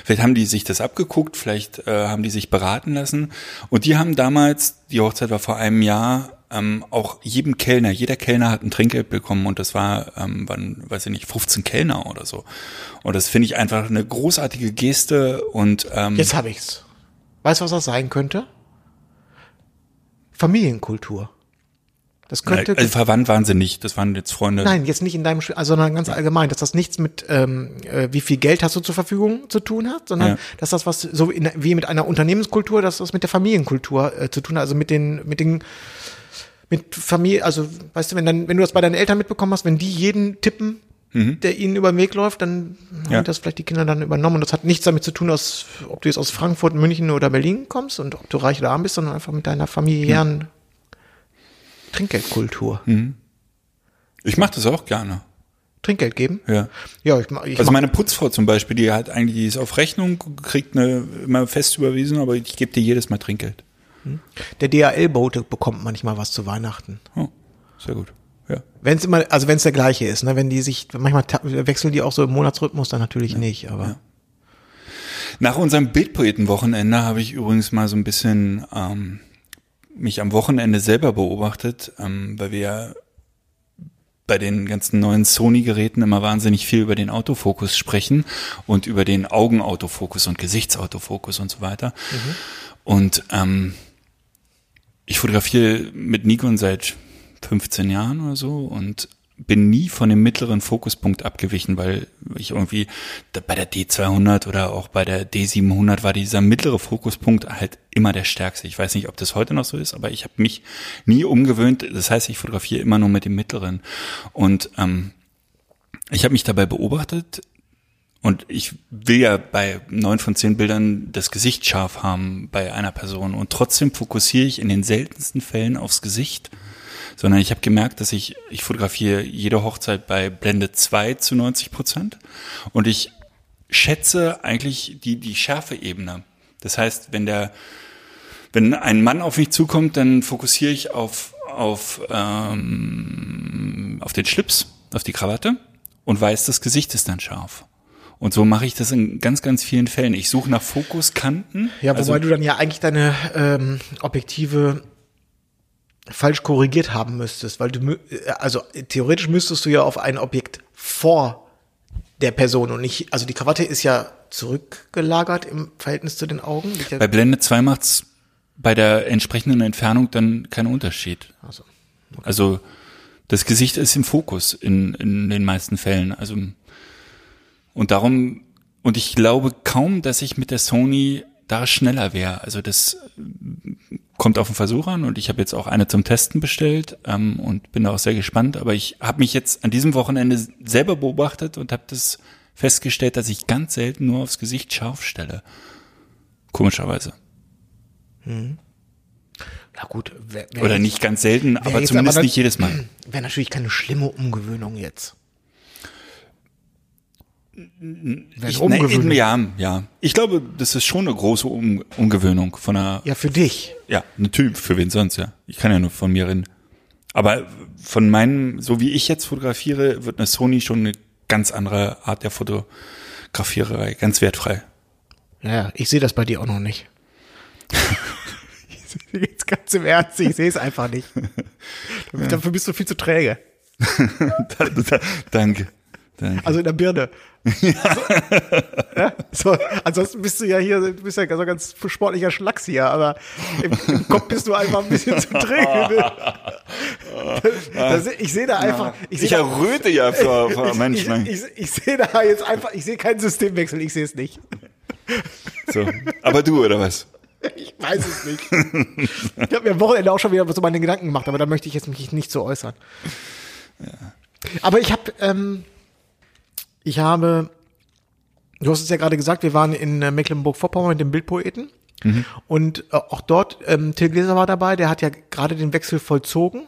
vielleicht haben die sich das abgeguckt, vielleicht äh, haben die sich beraten lassen. Und die haben damals, die Hochzeit war vor einem Jahr, ähm, auch jedem Kellner, jeder Kellner hat ein Trinkgeld bekommen und das war, ähm, waren, weiß ich nicht, 15 Kellner oder so. Und das finde ich einfach eine großartige Geste und ähm, Jetzt habe ich's. Weißt du, was das sein könnte? Familienkultur. Das könnte. also verwandt waren sie nicht, das waren jetzt Freunde. Nein, jetzt nicht in deinem, Spiel, also, sondern ganz allgemein, dass das nichts mit, ähm, äh, wie viel Geld hast du zur Verfügung zu tun hat, sondern Ja. dass das was so in, wie mit einer Unternehmenskultur, dass das mit der Familienkultur äh, zu tun hat, also mit den, mit den, mit Familie, also weißt du, wenn dann, wenn du das bei deinen Eltern mitbekommen hast, wenn die jeden tippen, der ihnen über den Weg läuft, dann Mhm. Ja. haben das vielleicht die Kinder dann übernommen. Und das hat nichts damit zu tun, dass, ob du jetzt aus Frankfurt, München oder Berlin kommst und ob du reich oder arm bist, sondern einfach mit deiner familiären Trinkgeldkultur. Mhm. Ich mache das auch gerne. Trinkgeld geben? Ja. Ja, ich, ma- ich Also mach- meine Putzfrau zum Beispiel, die hat eigentlich, die ist auf Rechnung, kriegt eine immer fest überwiesen, aber ich gebe dir jedes Mal Trinkgeld. Der DHL-Bote bekommt manchmal was zu Weihnachten. Oh, sehr gut. Ja. Wenn es immer, also wenn es der gleiche ist, ne, wenn die sich, manchmal wechseln die auch so im Monatsrhythmus, dann natürlich nicht, aber Nach unserem Bildpoetenwochenende habe ich übrigens mal so ein bisschen ähm, mich am Wochenende selber beobachtet, ähm, weil wir ja bei den ganzen neuen Sony-Geräten immer wahnsinnig viel über den Autofokus sprechen und über den Augenautofokus und Gesichtsautofokus und so weiter. Und ähm, ich fotografiere mit Nikon seit 15 Jahren oder so und bin nie von dem mittleren Fokuspunkt abgewichen, weil ich irgendwie bei der D200 oder auch bei der D700 war dieser mittlere Fokuspunkt halt immer der stärkste. Ich weiß nicht, ob das heute noch so ist, aber ich habe mich nie umgewöhnt. Das heißt, ich fotografiere immer nur mit dem mittleren. Und ähm, ich habe mich dabei beobachtet, und ich will ja bei neun von zehn Bildern das Gesicht scharf haben bei einer Person. Und trotzdem fokussiere ich in den seltensten Fällen aufs Gesicht. Sondern ich habe gemerkt, dass ich, ich fotografiere jede Hochzeit bei Blende 2 zu 90 Prozent. Und ich schätze eigentlich die, die Schärfeebene. Das heißt, wenn der, wenn ein Mann auf mich zukommt, dann fokussiere ich auf, auf, ähm, auf den Schlips, auf die Krawatte und weiß, das Gesicht ist dann scharf. Und so mache ich das in ganz, ganz vielen Fällen. Ich suche nach Fokuskanten. Ja, wobei also, du dann ja eigentlich deine ähm, Objektive falsch korrigiert haben müsstest, weil du, also theoretisch müsstest du ja auf ein Objekt vor der Person und nicht, also die Krawatte ist ja zurückgelagert im Verhältnis zu den Augen. Bei Blende 2 macht's bei der entsprechenden Entfernung dann keinen Unterschied. Also, okay. also das Gesicht ist im Fokus in, in den meisten Fällen. Also und darum, und ich glaube kaum, dass ich mit der Sony da schneller wäre. Also das kommt auf den Versuch an und ich habe jetzt auch eine zum Testen bestellt ähm, und bin da auch sehr gespannt. Aber ich habe mich jetzt an diesem Wochenende selber beobachtet und habe das festgestellt, dass ich ganz selten nur aufs Gesicht scharf stelle. Komischerweise. Hm. Na gut. Wär, wär Oder nicht ganz selten, aber zumindest aber nicht jedes Mal. Wäre natürlich keine schlimme Umgewöhnung jetzt. Ich, ne, ja, ja. Ich glaube, das ist schon eine große um Umgewöhnung von einer. Ja, für dich. Ja, natürlich, für wen sonst, ja. Ich kann ja nur von mir reden. Aber von meinem, so wie ich jetzt fotografiere, wird eine Sony schon eine ganz andere Art der Fotografiererei, ganz wertfrei. Ja, ich sehe das bei dir auch noch nicht. jetzt ganz im Ernst, ich sehe es einfach nicht. Dafür bist du viel zu träge. Danke. Danke. Also in der Birne. Ja. So, ja, so, ansonsten bist du ja hier, du bist ja so ganz sportlicher Schlacks hier, aber im, im Kopf bist du einfach ein bisschen zu träge. Ne? Das, ich sehe da einfach. Ich, ich erröte ja vor, vor ich, manchmal. Ich, ich, ich sehe da jetzt einfach, ich sehe keinen Systemwechsel, ich sehe es nicht. So. Aber du, oder was? Ich weiß es nicht. Ich habe mir am Wochenende auch schon wieder so meine Gedanken gemacht, aber da möchte ich jetzt mich nicht so äußern. Ja. Aber ich habe ähm, ich habe, du hast es ja gerade gesagt, wir waren in äh, Mecklenburg-Vorpommern mit dem Bildpoeten. Mhm. Und äh, auch dort, ähm, Till Gläser war dabei, der hat ja gerade den Wechsel vollzogen.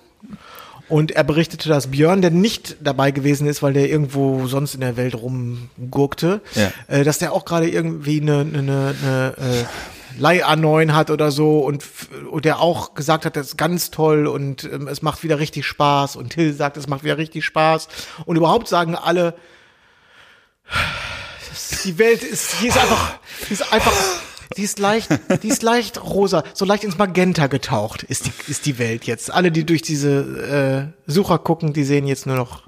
Und er berichtete, dass Björn, der nicht dabei gewesen ist, weil der irgendwo sonst in der Welt rumgurkte, ja. äh, dass der auch gerade irgendwie eine, eine, eine äh, Leih A9 hat oder so und, und der auch gesagt hat, das ist ganz toll und ähm, es macht wieder richtig Spaß und Till sagt, es macht wieder richtig Spaß und überhaupt sagen alle, die Welt ist, die ist einfach, die ist einfach, die ist leicht, die ist leicht rosa, so leicht ins Magenta getaucht ist die, ist die Welt jetzt. Alle, die durch diese äh, Sucher gucken, die sehen jetzt nur noch,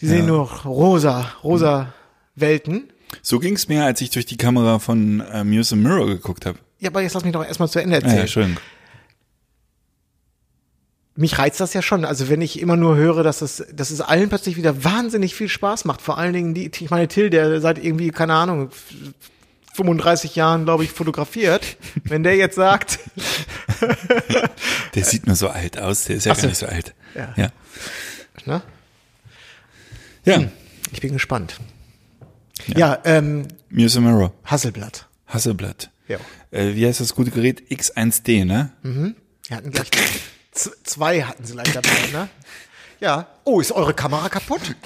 die sehen ja. nur noch rosa, rosa Welten. So ging's mir, als ich durch die Kamera von äh, Muse Mirror geguckt habe. Ja, aber jetzt lass mich doch erstmal zu Ende erzählen. Ja, ja, schön mich reizt das ja schon. Also wenn ich immer nur höre, dass es, dass es allen plötzlich wieder wahnsinnig viel Spaß macht. Vor allen Dingen die, ich meine Till, der seit irgendwie, keine Ahnung, 35 Jahren, glaube ich, fotografiert. Wenn der jetzt sagt. der sieht nur so alt aus, der ist ja so. gar nicht so alt. Ja. Ja. Na? ja. Hm, ich bin gespannt. Ja, ja ähm. Muse Mirror. Hasselblatt. Hasselblatt. Ja. Äh, wie heißt das gute Gerät? X1D, ne? Mhm. Wir hatten gleich Z zwei hatten sie leider dabei, ne? Ja. Oh, ist eure Kamera kaputt?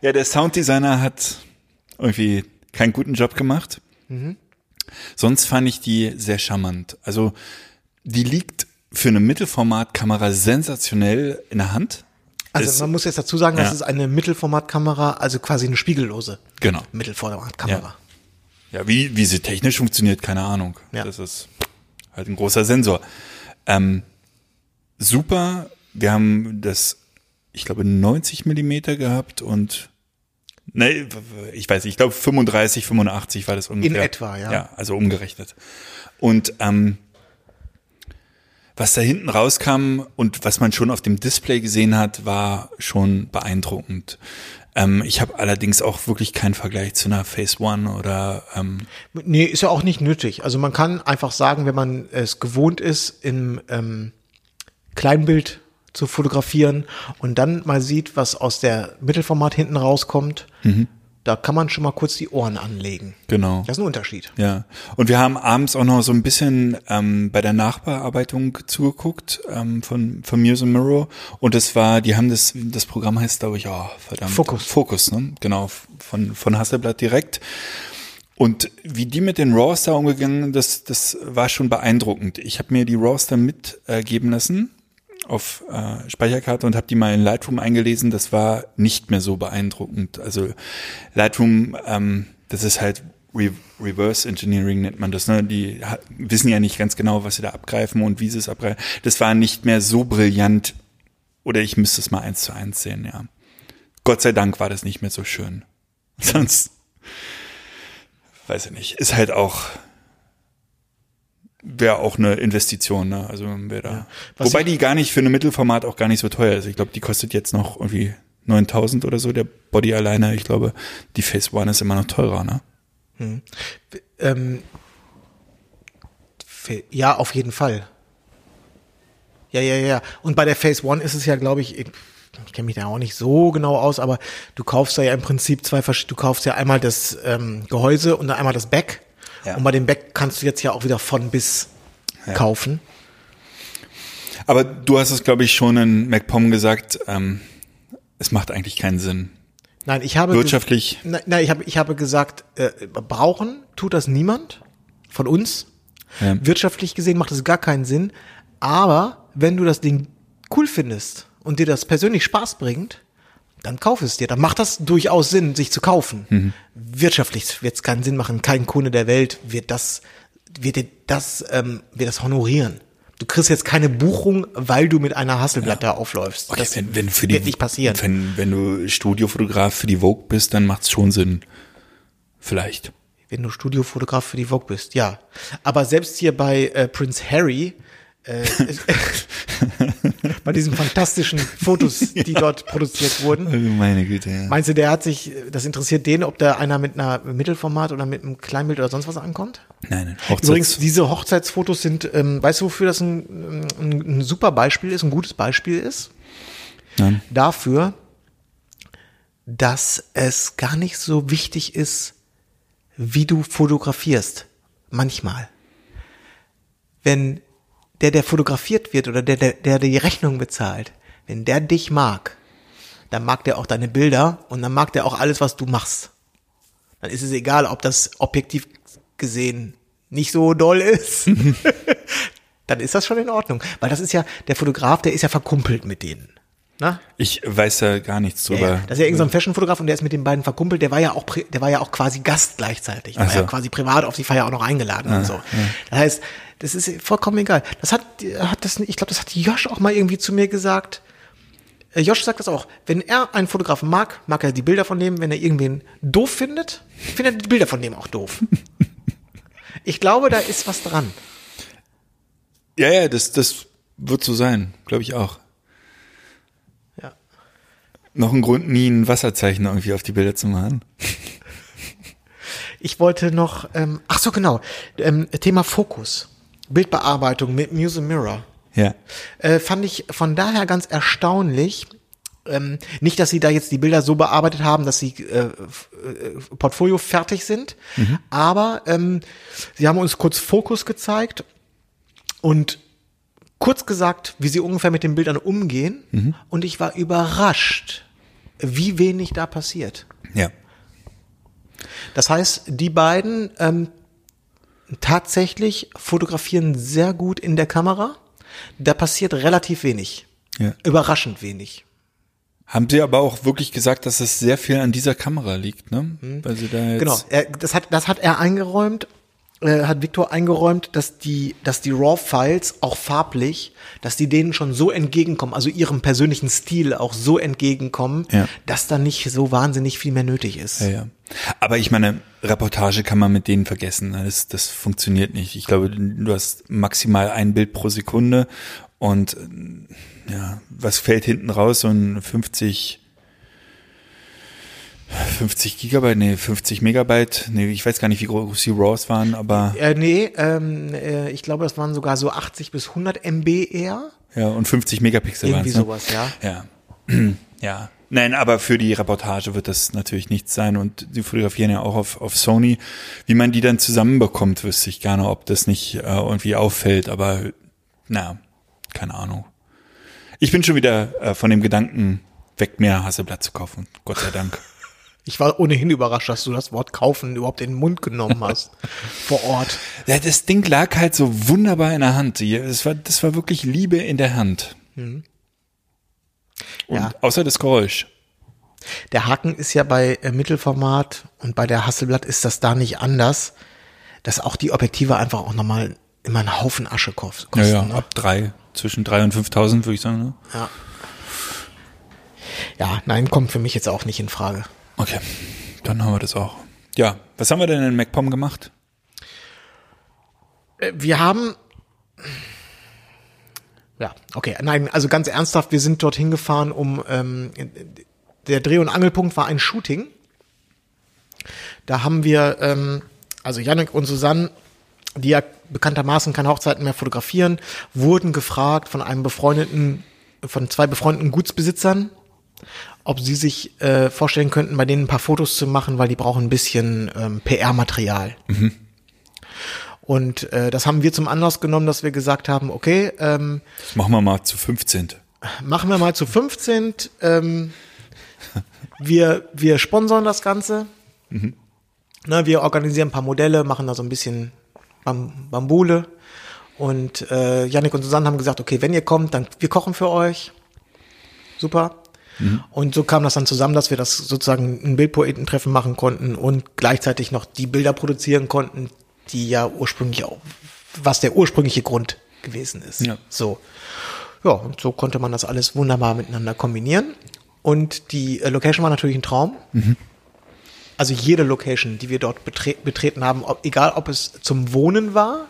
ja, der Sounddesigner hat irgendwie keinen guten Job gemacht. Mhm. Sonst fand ich die sehr charmant. Also, die liegt für eine Mittelformatkamera sensationell in der Hand. Also ist, man muss jetzt dazu sagen, ja. das ist eine Mittelformatkamera, also quasi eine spiegellose genau. Mittelformatkamera. Ja. ja, wie, wie sie technisch funktioniert, keine Ahnung. Ja. Das ist halt ein großer Sensor. Ähm, super, wir haben das, ich glaube, 90 Millimeter gehabt und ne, ich weiß nicht, ich glaube 35, 85 war das ungefähr. In etwa, ja. Ja, also umgerechnet. Und ähm, was da hinten rauskam und was man schon auf dem Display gesehen hat, war schon beeindruckend. Ähm, ich habe allerdings auch wirklich keinen Vergleich zu einer Phase One oder ähm, Nee, ist ja auch nicht nötig. Also man kann einfach sagen, wenn man es gewohnt ist, im ähm, Kleinbild zu fotografieren und dann mal sieht, was aus der Mittelformat hinten rauskommt, da kann man schon mal kurz die Ohren anlegen. genau. Das ist ein Unterschied. Ja, und wir haben abends auch noch so ein bisschen ähm, bei der Nachbearbeitung zugeguckt ähm, von von Muse and Mirror und das war, die haben das, das Programm heißt glaube ich, oh verdammt, Focus. Focus, ne? Genau von von Hasselblatt direkt. Und wie die mit den RAWs da umgegangen, das das war schon beeindruckend. Ich habe mir die RAWs dann mitgeben lassen auf äh, Speicherkarte und habe die mal in Lightroom eingelesen. Das war nicht mehr so beeindruckend. Also Lightroom, ähm, das ist halt Re Reverse Engineering nennt man das. Ne? Die wissen ja nicht ganz genau, was sie da abgreifen und wie sie es abgreifen. Das war nicht mehr so brillant. Oder ich müsste es mal eins zu eins sehen. Ja. Gott sei Dank war das nicht mehr so schön. Sonst weiß ich nicht. Ist halt auch wäre auch eine Investition, ne? Also wäre da. Was Wobei die gar nicht für eine Mittelformat auch gar nicht so teuer ist. Ich glaube, die kostet jetzt noch irgendwie 9000 oder so, der Body alleine. Ich glaube, die Phase One ist immer noch teurer, ne? Ähm, fe- ja, auf jeden Fall. Ja, ja, ja. Und bei der Phase One ist es ja, glaube ich, ich, ich kenne mich da auch nicht so genau aus, aber du kaufst da ja im Prinzip zwei, du kaufst ja einmal das ähm, Gehäuse und dann einmal das Back. Ja. Und bei dem Back kannst du jetzt ja auch wieder von bis kaufen. Aber du hast es, glaube ich, schon in MacPom gesagt, ähm, es macht eigentlich keinen Sinn. Nein, ich habe Wirtschaftlich, Nein, nein, ich habe ich habe gesagt, äh, brauchen tut das niemand von uns. Ja. Wirtschaftlich gesehen macht es gar keinen Sinn. Aber wenn du das Ding cool findest und dir das persönlich Spaß bringt, dann kauf es dir. Dann macht das durchaus Sinn, sich zu kaufen. Mhm. Wirtschaftlich wird es keinen Sinn machen. Kein Kunde der Welt wird das, wird dir das, ähm, wird das honorieren. Du kriegst jetzt keine Buchung, weil du mit einer Hasselblatt da aufläufst. okay, das wenn, wenn für die, wird nicht passieren. Wenn, wenn du Studiofotograf für die Vogue bist, dann macht es schon Sinn. Vielleicht. Wenn du Studiofotograf für die Vogue bist, ja. Aber selbst hier bei äh, Prince Harry, äh, bei diesen fantastischen Fotos, die dort produziert wurden, Also meine Güte, ja. meinst du, der hat sich, das interessiert den, ob da einer mit einer Mittelformat oder mit einem Kleinbild oder sonst was ankommt? Nein, nein. Hochzeits Übrigens, diese Hochzeitsfotos sind, ähm, weißt du, wofür das ein, ein, ein super Beispiel ist, ein gutes Beispiel ist? Nein. Dafür, dass es gar nicht so wichtig ist, wie du fotografierst. Manchmal. Wenn der, der fotografiert wird oder der, der, der die Rechnung bezahlt, wenn der dich mag, dann mag der auch deine Bilder und dann mag der auch alles, was du machst. Dann ist es egal, ob das objektiv gesehen nicht so doll ist. dann ist das schon in Ordnung. Weil das ist ja, der Fotograf, der ist ja verkumpelt mit denen. Na? Ich weiß da gar nichts drüber. Ja, ja. Das ist ja irgendein so Fashion-Fotograf und der ist mit den beiden verkumpelt. Der war ja auch, der war ja auch quasi Gast gleichzeitig. Der Ach war ja so. quasi privat auf die Feier auch noch eingeladen und so. Das heißt, das ist vollkommen egal. Das hat, hat das, ich glaube, das hat Josh auch mal irgendwie zu mir gesagt. Äh, Josh sagt das auch. Wenn er einen Fotografen mag, mag er die Bilder von dem. Wenn er irgendwen doof findet, findet er die Bilder von dem auch doof. ich glaube, da ist was dran. Ja, ja, das, das wird so sein, glaube ich auch. Noch ein Grund, nie ein Wasserzeichen irgendwie auf die Bilder zu machen. Ich wollte noch, ähm, ach so genau, ähm, Thema Fokus, Bildbearbeitung mit Muse Mirror. Ja. Äh, fand ich von daher ganz erstaunlich. Ähm, nicht, dass sie da jetzt die Bilder so bearbeitet haben, dass sie äh, äh, Portfolio fertig sind, aber ähm, sie haben uns kurz Fokus gezeigt und kurz gesagt, wie sie ungefähr mit den Bildern umgehen. Und ich war überrascht, wie wenig da passiert. Ja. Das heißt, die beiden ähm, tatsächlich fotografieren sehr gut in der Kamera. Da passiert relativ wenig. Ja. Überraschend wenig. Haben sie aber auch wirklich gesagt, dass es sehr viel an dieser Kamera liegt, ne? Weil sie da jetzt. Genau, er, das, hat, das hat er eingeräumt. Äh, hat Victor eingeräumt, dass die, dass die RAW-Files auch farblich, dass die denen schon so entgegenkommen, also ihrem persönlichen Stil auch so entgegenkommen, Ja. dass da nicht so wahnsinnig viel mehr nötig ist. Ja, ja. Aber ich meine, Reportage kann man mit denen vergessen. ne? Das, das funktioniert nicht. Ich glaube, du hast maximal ein Bild pro Sekunde und äh, ja, was fällt hinten raus? So ein 50 50 Gigabyte, nee, 50 Megabyte, nee, ich weiß gar nicht, wie groß die RAWs waren, aber Äh, nee, ähm, äh, ich glaube, das waren sogar so 80 bis 100 MB eher. ja, und 50 Megapixel waren Irgendwie ne? sowas, ja. Ja. ja. Nein, aber für die Reportage wird das natürlich nichts sein und die fotografieren ja auch auf, auf Sony. Wie man die dann zusammenbekommt, wüsste ich gerne, ob das nicht äh, irgendwie auffällt, aber na, keine Ahnung. Ich bin schon wieder äh, von dem Gedanken weg, mir Hasselblatt zu kaufen. Gott sei Dank. Ich war ohnehin überrascht, dass du das Wort kaufen überhaupt in den Mund genommen hast. vor Ort. Ja, das Ding lag halt so wunderbar in der Hand. Das war, das war wirklich Liebe in der Hand. Und Ja. außer das Geräusch. Der Haken ist ja bei äh, Mittelformat und bei der Hasselblatt ist das da nicht anders, dass auch die Objektive einfach auch nochmal immer einen Haufen Asche kost- Ja, kosten. ja, ne? ab drei, zwischen drei und 5000 würde ich sagen. Ne? ja. Ja, nein, kommt für mich jetzt auch nicht in Frage. Okay, dann haben wir das auch. Ja, was haben wir denn in MacPom gemacht? Äh, Wir haben. Ja, okay. Nein, also ganz ernsthaft, wir sind dorthin gefahren, um ähm, der Dreh- und Angelpunkt war ein Shooting. Da haben wir, ähm, also Yannick und Susanne, die ja bekanntermaßen keine Hochzeiten mehr fotografieren, wurden gefragt von einem befreundeten, von zwei befreundeten Gutsbesitzern, ob sie sich äh, vorstellen könnten, bei denen ein paar Fotos zu machen, weil die brauchen ein bisschen ähm, PR-Material. Und äh, das haben wir zum Anlass genommen, dass wir gesagt haben, okay, ähm, Das machen wir mal zu 15. machen wir mal zu 15. Ähm, wir, wir sponsern das Ganze. Ne, wir organisieren ein paar Modelle, machen da so ein bisschen Bam Bambule. Und äh, Yannick und Susanne haben gesagt, okay, wenn ihr kommt, dann wir kochen für euch. Super. Und so kam das dann zusammen, dass wir das sozusagen ein Bildpoetentreffen machen konnten und gleichzeitig noch die Bilder produzieren konnten, die ja ursprünglich auch, was der ursprüngliche Grund gewesen ist. Ja. So. Ja, und so konnte man das alles wunderbar miteinander kombinieren. Und die äh, Location war natürlich ein Traum. Also jede Location, die wir dort betre betreten haben, ob, egal ob es zum Wohnen war,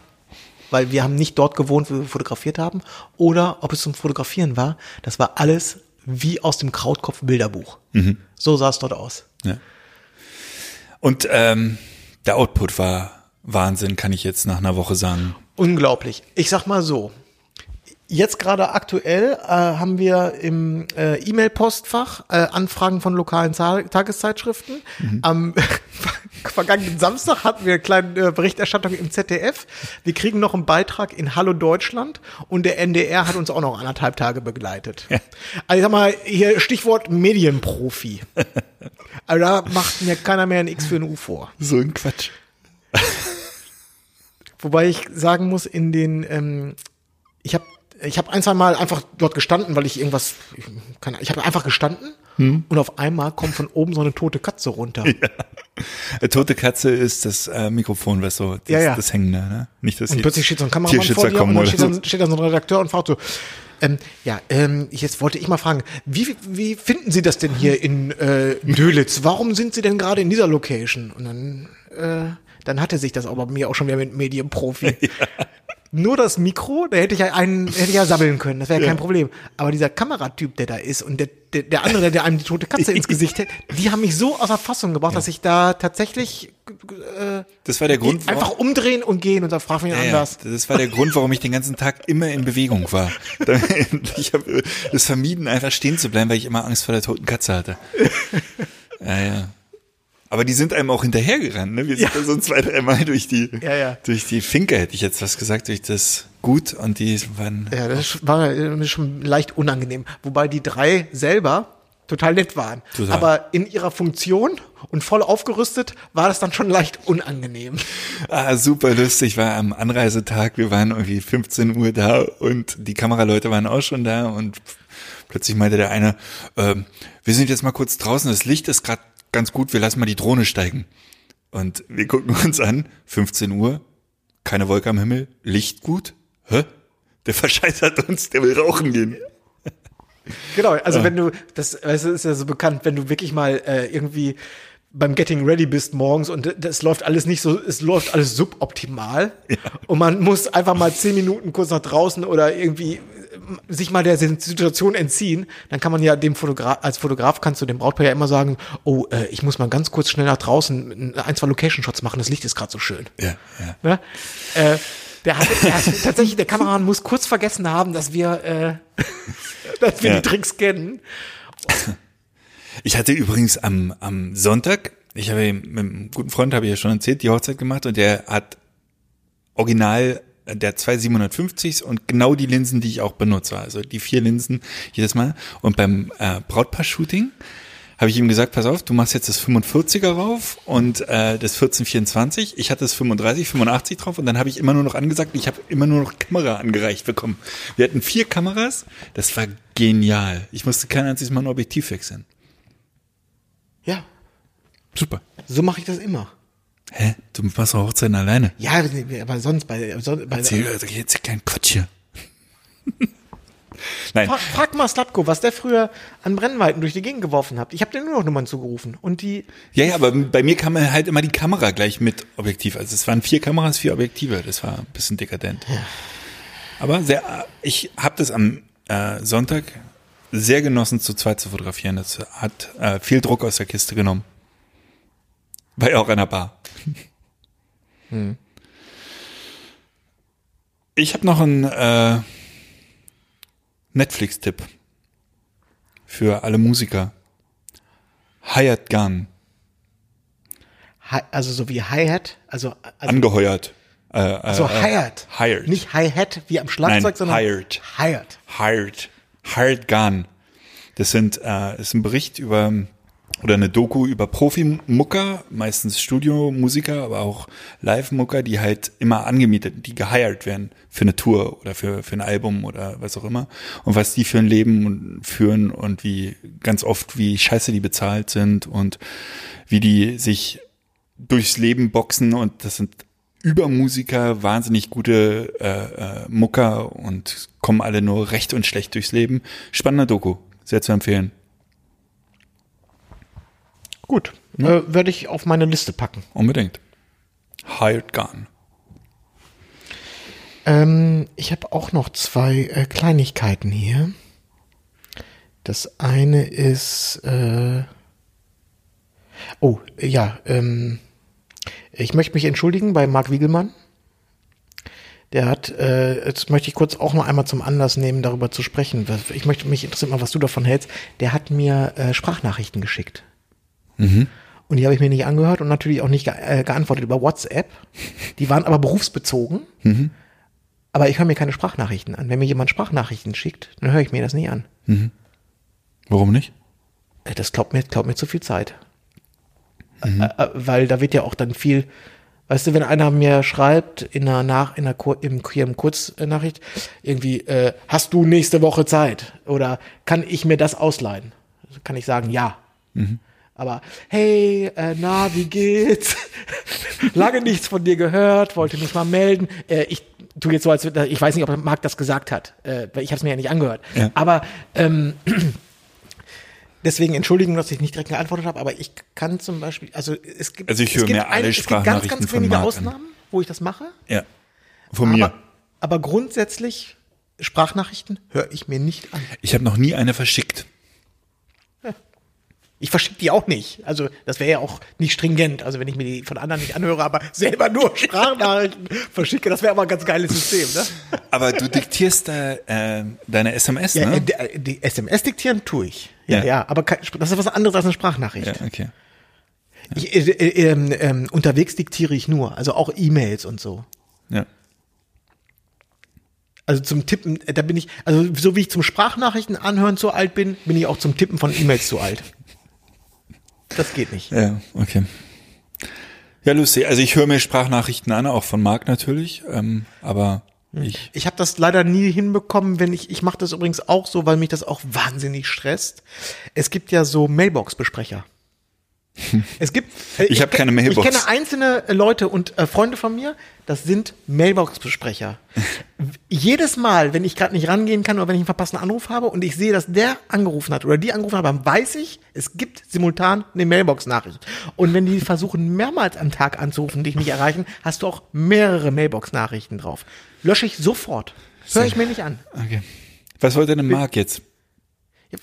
weil wir haben nicht dort gewohnt, wo wir fotografiert haben, oder ob es zum Fotografieren war, das war alles wie aus dem Krautkopf Bilderbuch. So sah es dort aus. Ja. Und ähm, der Output war Wahnsinn, kann ich jetzt nach einer Woche sagen. Unglaublich. Ich sag mal so. Jetzt gerade aktuell äh, haben wir im äh, E-Mail-Postfach äh, Anfragen von lokalen Ta Tageszeitschriften. Am vergangenen Samstag hatten wir eine kleine äh, Berichterstattung im ZDF. Wir kriegen noch einen Beitrag in Hallo Deutschland und der NDR hat uns auch noch anderthalb Tage begleitet. Also ich sag mal, hier Stichwort Medienprofi. Also da macht mir keiner mehr ein X für ein U vor. So ein Quatsch. Wobei ich sagen muss, in den, ähm, ich habe ich hab ein, zwei Mal einfach dort gestanden, weil ich irgendwas, ich, keine, ich habe einfach gestanden und auf einmal kommt von oben so eine tote Katze runter. Äh, Tote Katze ist das äh, Mikrofon, was so, das, Ja, ja. das Hängende, ne? Nicht das Und plötzlich steht so ein Kameramann vor dir und dann steht dann, steht dann so ein Redakteur und fragt so, ähm, ja, ähm, jetzt wollte ich mal fragen, wie, wie finden Sie das denn hier in äh, Dölitz? Warum sind Sie denn gerade in dieser Location? Und dann, äh, dann hatte sich das aber bei mir auch schon wieder mit Medienprofi. Nur das Mikro, da hätte ich ja einen, hätte ich ja sabbeln können, das wäre ja kein Problem. Aber dieser Kameratyp, der da ist und der, der, der andere, der einem die tote Katze ins Gesicht hält, die haben mich so außer Fassung gebracht, dass ich da tatsächlich äh, Das war der Grund, warum- einfach umdrehen und gehen und dann frag mich Ja, ja, anders. das war der Grund, warum ich den ganzen Tag immer in Bewegung war. ich habe es vermieden, einfach stehen zu bleiben, weil ich immer Angst vor der toten Katze hatte. Ja, ja. Aber die sind einem auch hinterhergerannt, ne? Wir sind Ja. da so zwei, dreimal durch die, Ja, ja. durch die Finke, hätte ich jetzt was gesagt, durch das Gut und die waren, Ja, das war mir schon leicht unangenehm. Wobei die drei selber total nett waren. Total. Aber in ihrer Funktion und voll aufgerüstet war das dann schon leicht unangenehm. ah, super lustig, war am Anreisetag, wir waren irgendwie 15 Uhr da und die Kameraleute waren auch schon da und plötzlich meinte der eine, ähm, wir sind jetzt mal kurz draußen, das Licht ist gerade ganz gut, wir lassen mal die Drohne steigen. Und wir gucken uns an, 15 Uhr, keine Wolke am Himmel, Licht gut. Hä? Der verscheißert uns, der will rauchen gehen. Genau, also wenn du, das, das ist ja so bekannt, wenn du wirklich mal äh, irgendwie beim Getting Ready bist morgens und das läuft alles nicht so, es läuft alles suboptimal und man muss einfach mal zehn Minuten kurz nach draußen oder irgendwie sich mal der Situation entziehen, dann kann man ja dem Fotograf, als Fotograf kannst du dem Brautpaar ja immer sagen, oh, äh, ich muss mal ganz kurz schnell nach draußen ein, zwei Location-Shots machen, das Licht ist gerade so schön. Ja, ja. Ne? Äh, der hat, der hat tatsächlich, der Kameramann muss kurz vergessen haben, dass wir, äh, dass wir Ja. die Tricks kennen. Ich hatte übrigens am, am Sonntag, ich habe mit einem guten Freund, habe ich ja schon erzählt, die Hochzeit gemacht und der hat original der zwei 750s und genau die Linsen, die ich auch benutze, also die vier Linsen jedes Mal. Und beim äh, Brautpaar-Shooting habe ich ihm gesagt, pass auf, du machst jetzt das 45er rauf und äh, das 1424. Ich hatte das 35, 85 drauf und dann habe ich immer nur noch angesagt, ich habe immer nur noch Kamera angereicht bekommen. Wir hatten vier Kameras, das war genial. Ich musste kein einziges Mal ein Objektiv wechseln. Ja, Super. so mache ich das immer. Hä? Du machst doch Hochzeiten alleine. Ja, aber sonst bei, son- bei Erzähl also jetzt kein Quatsch hier. Nein, frag, frag mal Slatko, was der früher an Brennweiten durch die Gegend geworfen hat. Ich habe dir nur noch Nummern zugerufen und die ja, ja, aber bei mir kam halt immer die Kamera gleich mit Objektiv. Also es waren vier Kameras, vier Objektive. Das war ein bisschen dekadent. Aber sehr, ich habe das am äh, Sonntag sehr genossen, zu zweit zu fotografieren. Das hat äh, viel Druck aus der Kiste genommen. War ja auch der Bar. Ich habe noch einen äh, Netflix-Tipp für alle Musiker. Hired Gun, Hi- also so wie Hi-Hat, also, also angeheuert. Äh, so äh, hired. Hired. Nicht Hi-Hat wie am Schlagzeug, Nein, sondern hired. Hired. Hired. Hired Gun. Das sind, äh, ist ein Bericht über, oder eine Doku über Profimucker, meistens Studiomusiker, aber auch Live-Mucker, die halt immer angemietet, die gehired werden für eine Tour oder für, für ein Album oder was auch immer. Und was die für ein Leben führen und wie, ganz oft, wie scheiße die bezahlt sind und wie die sich durchs Leben boxen und das sind Übermusiker, wahnsinnig gute äh, äh, Mucker und kommen alle nur recht und schlecht durchs Leben. Spannender Doku, sehr zu empfehlen. Gut, äh, werde ich auf meine Liste packen. Unbedingt. Hired Gun. Ähm, ich habe auch noch zwei äh, Kleinigkeiten hier. Das eine ist, äh, oh ja, ähm, ich möchte mich entschuldigen bei Marc Wiegelmann. Der hat, äh, jetzt möchte ich kurz auch noch einmal zum Anlass nehmen, darüber zu sprechen. Ich möchte mich interessiert mal, was du davon hältst. Der hat mir äh, Sprachnachrichten geschickt. Und die habe ich mir nicht angehört und natürlich auch nicht ge äh, geantwortet über WhatsApp. Die waren aber berufsbezogen. Aber ich höre mir keine Sprachnachrichten an. Wenn mir jemand Sprachnachrichten schickt, dann höre ich mir das nie an. Warum nicht? Äh, Das glaubt mir, glaubt mir zu viel Zeit. Äh, äh, weil da wird ja auch dann viel, weißt du, wenn einer mir schreibt in einer Nach, in einer Kur, im, hier im Kurznachricht, irgendwie, äh, hast du nächste Woche Zeit? Oder kann ich mir das ausleihen? Kann ich sagen, ja. Aber hey, äh, na, wie geht's? Lange nichts von dir gehört, wollte mich mal melden. Äh, ich tu jetzt so, als würde- ich weiß nicht, ob Marc das gesagt hat, äh, weil ich habe es mir ja nicht angehört. Ja. Aber ähm, deswegen Entschuldigung, dass ich nicht direkt geantwortet habe, aber ich kann zum Beispiel, also es gibt, Also ich es höre gibt mir alle es gibt ganz, ganz wenige. Ausnahmen, wo ich das mache. Ja. Von mir. Aber, aber grundsätzlich Sprachnachrichten höre ich mir nicht an. Ich habe noch nie eine verschickt. Ich verschicke die auch nicht. Also das wäre ja auch nicht stringent. Also wenn ich mir die von anderen nicht anhöre, aber selber nur Sprachnachrichten verschicke, das wäre aber ein ganz geiles System, ne? Aber du diktierst da äh, deine SMS, Ja, ne? äh, die, SMS diktieren tue ich. Ja, Ja. ja, aber das ist was anderes als eine Sprachnachricht. Ja, okay. Ich, äh, äh, ähm, ähm, unterwegs diktiere ich nur, also auch E-Mails und so. Ja. Also zum Tippen, äh, da bin ich, also so wie ich zum Sprachnachrichten anhören zu alt bin, bin ich auch zum Tippen von E-Mails zu alt. Das geht nicht. Ja, okay. Ja, lustig. Also ich höre mir Sprachnachrichten an, auch von Marc natürlich, ähm, aber ich Ich habe das leider nie hinbekommen, wenn ich, ich mache das übrigens auch so, weil mich das auch wahnsinnig stresst. Es gibt ja so Mailbox-Besprecher. Es gibt. äh, Ich hab ke- keine Mailbox. Ich kenne einzelne äh, Leute und äh, Freunde von mir, das sind Mailbox-Besprecher. Jedes Mal, wenn ich gerade nicht rangehen kann oder wenn ich einen verpassten Anruf habe und ich sehe, dass der angerufen hat oder die angerufen hat, dann weiß ich, es gibt simultan eine Mailbox-Nachricht. Und wenn die versuchen, mehrmals am Tag anzurufen, dich nicht erreichen, hast du auch mehrere Mailbox-Nachrichten drauf. Lösche ich sofort. Höre ich mir nicht an. Okay. Was wollte denn Marc jetzt?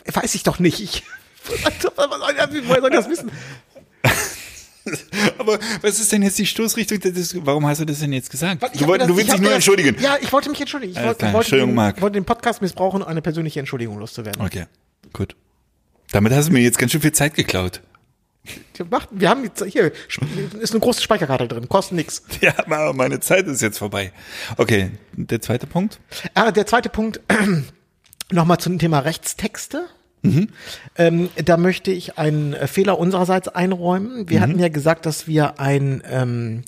Weiß ich doch nicht. Ich, woher soll ich das wissen? Aber was ist denn jetzt die Stoßrichtung? Das ist, warum hast du das denn jetzt gesagt? Du, wollt, gedacht, du willst dich nur gedacht- entschuldigen. Ja, ich wollte mich entschuldigen. Ich Alles wollte, wollte, den, wollte den Podcast missbrauchen, um eine persönliche Entschuldigung loszuwerden. Okay, gut. Damit hast du mir jetzt ganz schön viel Zeit geklaut. Wir haben jetzt hier, ist eine große Speicherkarte drin, kostet nix. Ja, aber meine Zeit ist jetzt vorbei. Okay, der zweite Punkt. Ah, der zweite Punkt, nochmal zum Thema Rechtstexte. Ähm, da möchte ich einen äh, Fehler unsererseits einräumen. Wir hatten ja gesagt, dass wir ein ähm,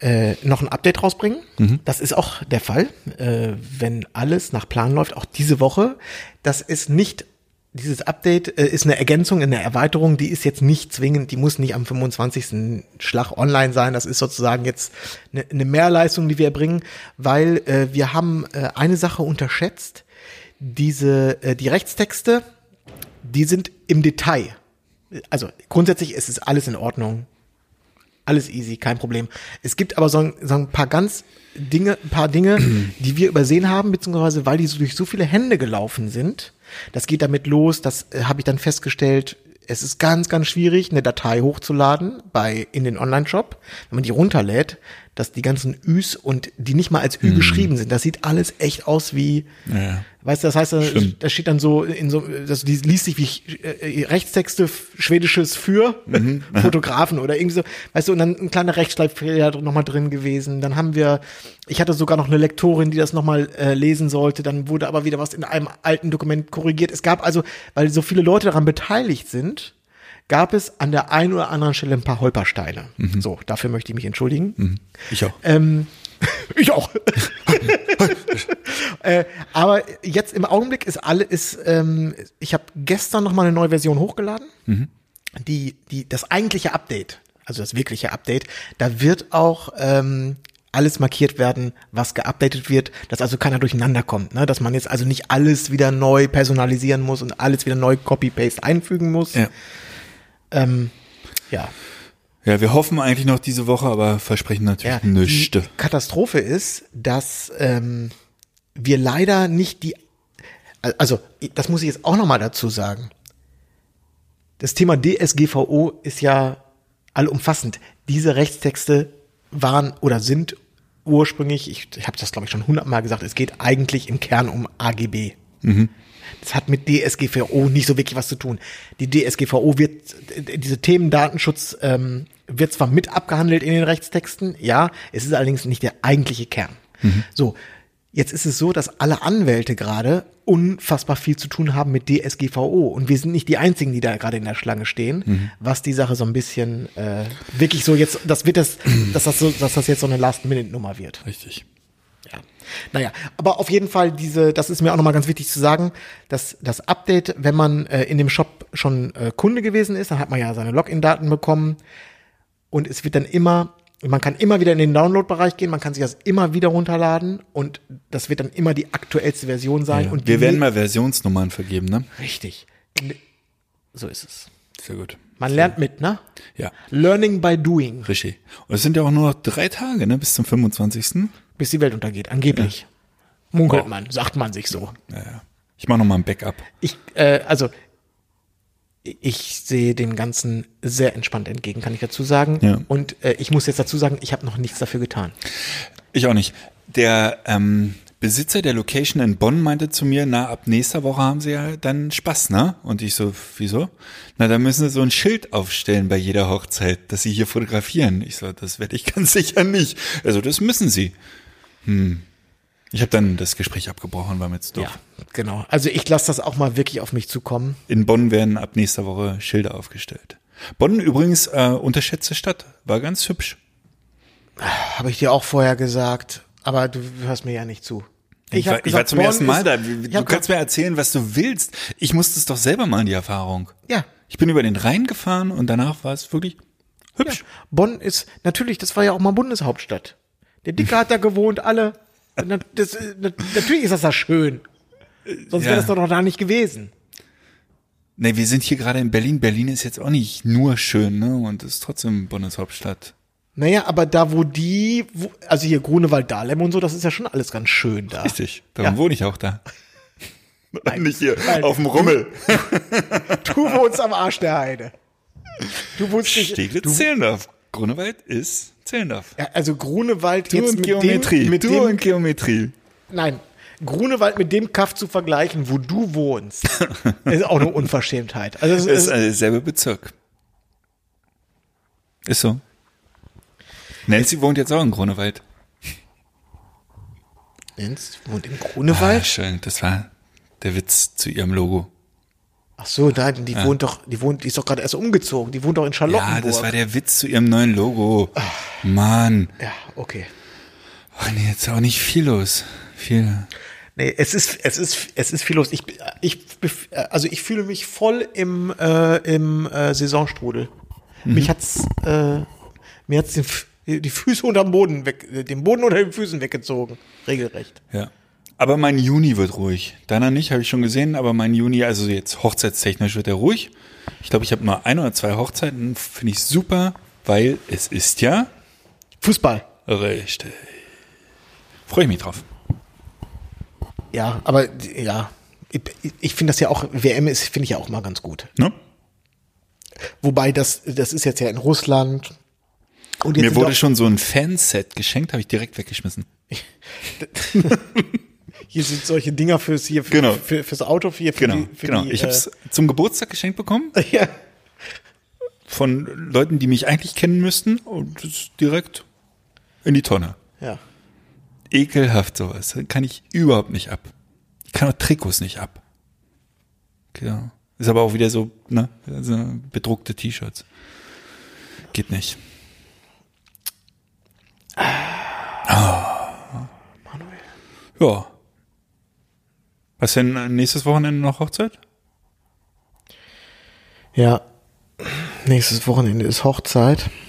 äh, noch ein Update rausbringen. Das ist auch der Fall, äh, wenn alles nach Plan läuft, auch diese Woche. Das ist nicht dieses Update äh, ist eine Ergänzung, eine Erweiterung, die ist jetzt nicht zwingend, die muss nicht am 25. Schlag online sein. Das ist sozusagen jetzt eine, eine Mehrleistung, die wir erbringen, weil äh, wir haben äh, eine Sache unterschätzt. Diese, äh, die Rechtstexte, die sind im Detail. Also grundsätzlich ist es alles in Ordnung. Alles easy, kein Problem. Es gibt aber so ein, so ein paar ganz Dinge, ein paar Dinge, die wir übersehen haben, beziehungsweise weil die so durch so viele Hände gelaufen sind. Das geht damit los, das äh, habe ich dann festgestellt. Es ist ganz, ganz schwierig, eine Datei hochzuladen bei in den Online-Shop, wenn man die runterlädt, dass die ganzen Üs und die nicht mal als Ü geschrieben sind. Das sieht alles echt aus wie, Ja. weißt du, das heißt, da, steht dann so in so, das liest sich wie äh, Rechtstexte, f- schwedisches für Fotografen oder irgendwie so, weißt du, und dann ein kleiner Rechtschreibfehler nochmal drin gewesen. Dann haben wir, ich hatte sogar noch eine Lektorin, die das nochmal äh, lesen sollte. Dann wurde aber wieder was in einem alten Dokument korrigiert. Es gab also, weil so viele Leute daran beteiligt sind, gab es an der einen oder anderen Stelle ein paar Holpersteine. So, dafür möchte ich mich entschuldigen. Ich auch. Ähm, ich auch. äh, aber jetzt im Augenblick ist alle ist ähm, ich habe gestern noch mal eine neue Version hochgeladen. Die die das eigentliche Update, also das wirkliche Update, da wird auch ähm, alles markiert werden, was geupdatet wird, dass also keiner durcheinander kommt, ne? dass man jetzt also nicht alles wieder neu personalisieren muss und alles wieder neu Copy-Paste einfügen muss. Ja. Ähm, ja. ja, wir hoffen eigentlich noch diese Woche, aber versprechen natürlich Ja, nichts. Die Katastrophe ist, dass ähm, wir leider nicht die, also das muss ich jetzt auch noch mal dazu sagen. Das Thema DSGVO ist ja allumfassend. Diese Rechtstexte waren oder sind ursprünglich, ich, ich habe das glaube ich schon hundertmal gesagt, es geht eigentlich im Kern um AGB. Das hat mit DSGVO nicht so wirklich was zu tun. Die DSGVO wird, diese Themen Datenschutz ähm, wird zwar mit abgehandelt in den Rechtstexten, ja, es ist allerdings nicht der eigentliche Kern. So, jetzt ist es so, dass alle Anwälte gerade unfassbar viel zu tun haben mit DSGVO und wir sind nicht die einzigen, die da gerade in der Schlange stehen, was die Sache so ein bisschen äh, wirklich so jetzt, das wird das, dass das so, dass das jetzt so eine Last-Minute-Nummer wird. Richtig. Ja. Naja, aber auf jeden Fall diese, das ist mir auch nochmal ganz wichtig zu sagen, dass das Update, wenn man äh, in dem Shop schon äh, Kunde gewesen ist, dann hat man ja seine Login-Daten bekommen und es wird dann immer, man kann immer wieder in den Download-Bereich gehen, man kann sich das immer wieder runterladen und das wird dann immer die aktuellste Version sein. Ja. Und wir werden mal Versionsnummern vergeben, ne? Richtig. So ist es. Sehr gut. Man lernt mit, ne? Ja, Learning by doing, richtig. Und es sind ja auch nur noch drei Tage, ne? Bis zum 25. bis die Welt untergeht, angeblich. Munkelt Wow. man, sagt man sich so. Ja, ja. Ich mache nochmal ein Backup. Ich, äh, also, ich sehe dem Ganzen sehr entspannt entgegen, kann ich dazu sagen. Ja. Und äh, ich muss jetzt dazu sagen, ich habe noch nichts dafür getan. Ich auch nicht. Der ähm, Besitzer der Location in Bonn meinte zu mir, na, ab nächster Woche haben sie ja dann Spaß, ne? Und ich so, wieso? Na, da müssen sie so ein Schild aufstellen bei jeder Hochzeit, dass sie hier fotografieren. Ich so, das werde ich ganz sicher nicht. Also, das müssen sie. Hm. Ich habe dann das Gespräch abgebrochen, war mir jetzt doof. Ja, genau. Also ich lasse das auch mal wirklich auf mich zukommen. In Bonn werden ab nächster Woche Schilder aufgestellt. Bonn übrigens äh, unterschätzte Stadt, war ganz hübsch. Habe ich dir auch vorher gesagt, aber du hörst mir ja nicht zu. Ich, hab war, ich war gesagt, zum ersten Mal da. Ich Du kannst mir erzählen, was du willst. Ich musste es doch selber mal in die Erfahrung. Ja, Ich bin über den Rhein gefahren und danach war es wirklich hübsch. Bonn ist, natürlich, das war ja auch mal Bundeshauptstadt. Der Dicke hat da gewohnt, alle. Das, äh, na- natürlich ist das da schön. Sonst wäre Ja. das doch noch da nicht gewesen. Nee, wir sind hier gerade in Berlin. Berlin ist jetzt auch nicht nur schön, ne? Und ist trotzdem Bundeshauptstadt. Naja, aber da, wo die, wo, also hier Grunewald, Dahlem und so, das ist ja schon alles ganz schön da. Richtig. Darum Ja. wohne ich auch da. nicht hier Nein. auf dem Rummel. Du wohnst am Arsch der Heide. Du wohnst nicht, Steglitz, du, Zehlendorf. Grunewald ist Zehlendorf. ja, also Grunewald Du jetzt und mit Geometrie. dem, mit du dem, und Geometrie. nein, Grunewald mit dem Kaff zu vergleichen, wo du wohnst, ist auch eine Unverschämtheit. Also es Ist ist, derselbe Bezirk. Ist so. Nancy wohnt jetzt auch in Grunewald. Jens wohnt im Ah, Grunewald? schön. Das war der Witz zu ihrem Logo. Ach so, nein, die wohnt doch, die wohnt, die ist doch gerade erst umgezogen. Die wohnt doch in Ja, Charlottenburg. das war der Witz zu ihrem neuen Logo. Mann. Ja, okay. Oh, nee, jetzt auch nicht viel los. Viel. Nee, es ist, es ist, es ist viel los. Ich, ich, also ich fühle mich voll im, äh, im äh, Saisonstrudel. Mhm. Mich hat's, äh, mir hat's den, die Füße unterm Boden weg, den Boden unter den Füßen weggezogen. Regelrecht. Ja. Aber mein Juni wird ruhig. Deiner nicht, habe ich schon gesehen, aber mein Juni, also jetzt hochzeitstechnisch wird er ruhig. Ich glaube, ich habe nur ein oder zwei Hochzeiten, finde ich super, weil es ist ja Fußball. richtig. Freue ich mich drauf. Ja, aber, ja. Ich, ich finde das ja auch, WM ist, finde ich ja auch mal ganz gut. Ne? Wobei das, das ist jetzt ja in Russland. Und Mir wurde schon so ein Fanset geschenkt, habe ich direkt weggeschmissen. Hier sind solche Dinger fürs hier für, Genau. für, fürs Auto für, für Genau, die, für genau. Die, Ich habe es zum Geburtstag geschenkt bekommen äh, ja. von Leuten, die mich eigentlich kennen müssten und das ist direkt in die Tonne. ja. Ekelhaft sowas. Kann ich überhaupt nicht ab. Ich kann auch Trikots nicht ab. Genau. Ist aber auch wieder so, ne, so bedruckte T-Shirts. Geht nicht. Ah. Ja. Was denn nächstes Wochenende noch Hochzeit? Ja. Nächstes Wochenende ist Hochzeit.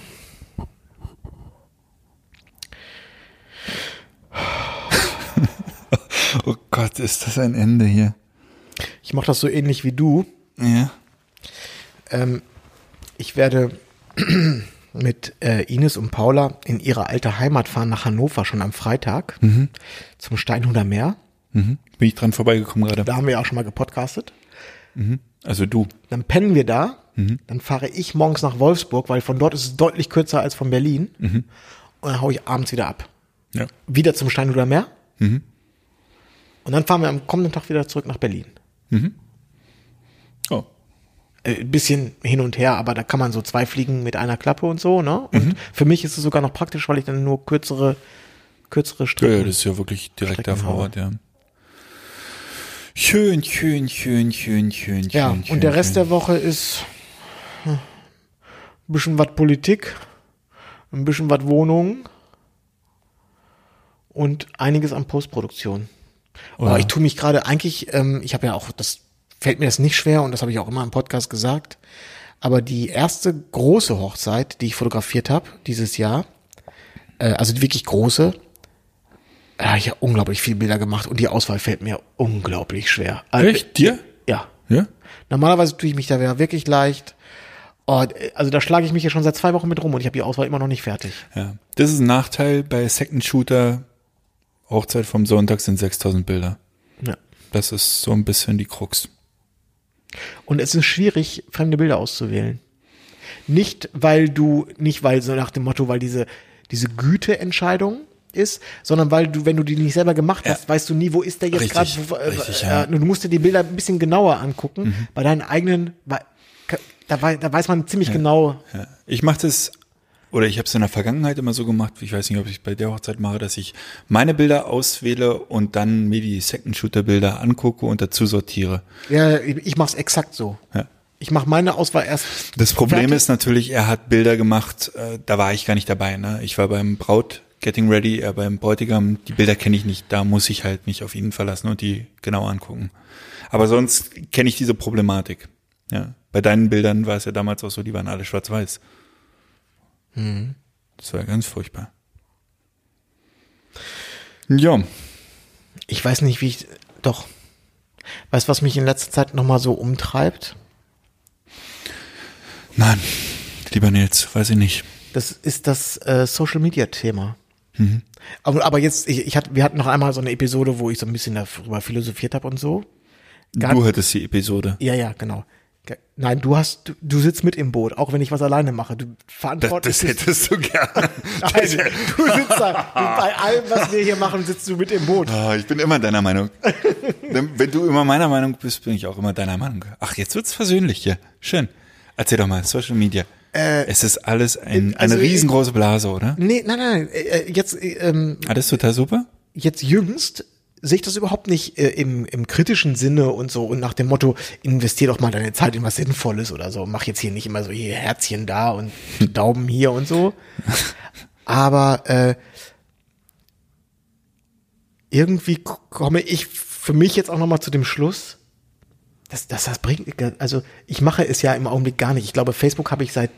Oh Gott, ist das ein Ende hier. Ich mache das so ähnlich wie du. Ja. Ähm, ich werde mit äh, Ines und Paula in ihre alte Heimat fahren nach Hannover schon am Freitag zum Steinhuder Meer. Mhm. Bin ich dran vorbeigekommen gerade. Da haben wir ja auch schon mal gepodcastet. Also du. Dann pennen wir da. Dann fahre ich morgens nach Wolfsburg, weil von dort ist es deutlich kürzer als von Berlin. Und dann hau ich abends wieder ab. Ja. Wieder zum Steinhuder Meer. Und dann fahren wir am kommenden Tag wieder zurück nach Berlin. Oh. Äh, Ein bisschen hin und her, aber da kann man so zwei Fliegen mit einer Klappe und so, ne? Und für mich ist es sogar noch praktisch, weil ich dann nur kürzere, kürzere Ja, Strecken. ja, das ist ja wirklich direkt da Strecken vor habe. Ort, ja. Schön, schön, schön, schön, schön, Ja, schön. und der Rest der Woche ist hm, ein bisschen was Politik, ein bisschen was Wohnung und einiges an Postproduktion. Aber Ja. ich tue mich gerade eigentlich, ähm, ich habe ja auch, das fällt mir das nicht schwer und das habe ich auch immer im Podcast gesagt, aber die erste große Hochzeit, die ich fotografiert habe dieses Jahr, äh, also die wirklich große, habe ich ja unglaublich viele Bilder gemacht und die Auswahl fällt mir unglaublich schwer. Also, Echt? Dir? Ja. Ja? Normalerweise tue ich mich da ja wirklich leicht. Oh, also da schlage ich mich ja schon seit zwei Wochen mit rum und ich habe die Auswahl immer noch nicht fertig. Ja. Das ist ein Nachteil bei Second Shooter. Hochzeit vom Sonntag sind 6000 Bilder. Ja. Das ist so ein bisschen die Krux. Und es ist schwierig, fremde Bilder auszuwählen. Nicht, weil du, nicht weil so nach dem Motto, weil diese, diese Güteentscheidung ist, sondern weil du, wenn du die nicht selber gemacht hast, Ja. weißt du nie, wo ist der jetzt gerade. Äh, äh, ja. Mhm. Du musst dir die Bilder ein bisschen genauer angucken. Bei deinen eigenen, da, da weiß man ziemlich genau, Ja. Ich mache das, oder ich habe es in der Vergangenheit immer so gemacht, ich weiß nicht, ob ich bei der Hochzeit mache, dass ich meine Bilder auswähle und dann mir die Second Shooter Bilder angucke und dazu sortiere. ja, ich, ich mache es exakt so. Ja. Ich mache meine Auswahl erst. Das Problem fertig. ist natürlich, er hat Bilder gemacht, äh, da war ich gar nicht dabei. Ne? Ich war beim Braut Getting Ready, er beim Bräutigam. Die Bilder kenne ich nicht, da muss ich halt mich auf ihn verlassen und die genau angucken. Aber sonst kenne ich diese Problematik. Ja. Bei deinen Bildern war es ja damals auch so, die waren alle schwarz-weiß. Mhm. Das war ganz furchtbar. Ja. Ich weiß nicht, wie ich, doch. Weißt du, was mich in letzter Zeit nochmal so umtreibt? Nein, lieber Nils, weiß ich nicht. Das ist das äh, Social Media Thema. Aber, aber jetzt, ich, ich hatte, wir hatten noch einmal so eine Episode, wo ich so ein bisschen darüber philosophiert habe und so. Gar- Du hattest die Episode. Ja, ja, genau. Nein, du hast, du, du sitzt mit im Boot, auch wenn ich was alleine mache. Du Das, verantwortest das hättest du gerne. Nein, du sitzt da, du, bei allem, was wir hier machen, sitzt du mit im Boot. Ah, ich bin immer deiner Meinung. Wenn du immer meiner Meinung bist, bin ich auch immer deiner Meinung. Ach, jetzt wird's versöhnlich hier. Schön. Erzähl doch mal, Social Media. es ist alles ein, also eine riesengroße Blase, oder? Nee, nein, nein, äh, jetzt, äh, ähm, Alles total super? jetzt jüngst sehe ich das überhaupt nicht äh, im, im kritischen Sinne und so und nach dem Motto, investier doch mal deine Zeit in was Sinnvolles oder so. Mach jetzt hier nicht immer so hier Herzchen da und Daumen hier und so. Aber äh, irgendwie komme ich für mich jetzt auch nochmal zu dem Schluss, dass, dass das bringt, also ich mache es ja im Augenblick gar nicht. Ich glaube, Facebook habe ich seit,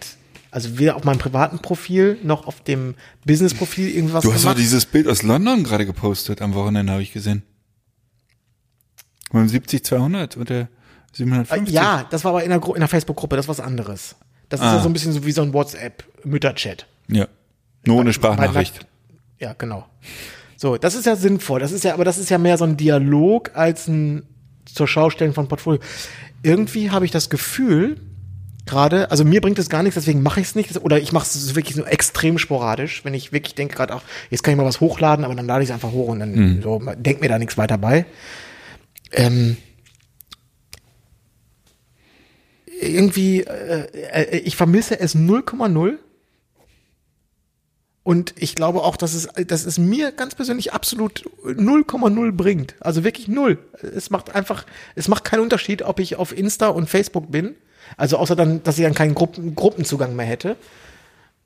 also weder auf meinem privaten Profil noch auf dem Business-Profil irgendwas Du hast doch gemacht. dieses Bild aus London gerade gepostet am Wochenende, habe ich gesehen. Beim 70-200 oder 750. Ja, das war aber in der, der Facebook-Gruppe, das ist was anderes. Das ist Ah. ja so ein bisschen so wie so ein WhatsApp-Mütter-Chat. Ja. Nur ohne Sprachnachricht. Ja, genau. So, das ist ja sinnvoll. Das ist ja, aber das ist ja mehr so ein Dialog als ein zur Schaustellen von Portfolio. Irgendwie habe ich das Gefühl, gerade, also mir bringt es gar nichts, deswegen mache ich es nicht. Oder ich mache es wirklich nur extrem sporadisch, wenn ich wirklich denke gerade, ach, jetzt kann ich mal was hochladen, aber dann lade ich es einfach hoch und dann so, denk mir da nichts weiter bei. Ähm, irgendwie, äh, äh, ich vermisse es 0,0. Und ich glaube auch, dass es, dass es mir ganz persönlich absolut 0,0 bringt. Also wirklich null. Es macht einfach, es macht keinen Unterschied, ob ich auf Insta und Facebook bin. Also außer dann, dass ich dann keinen Gruppen, Gruppenzugang mehr hätte.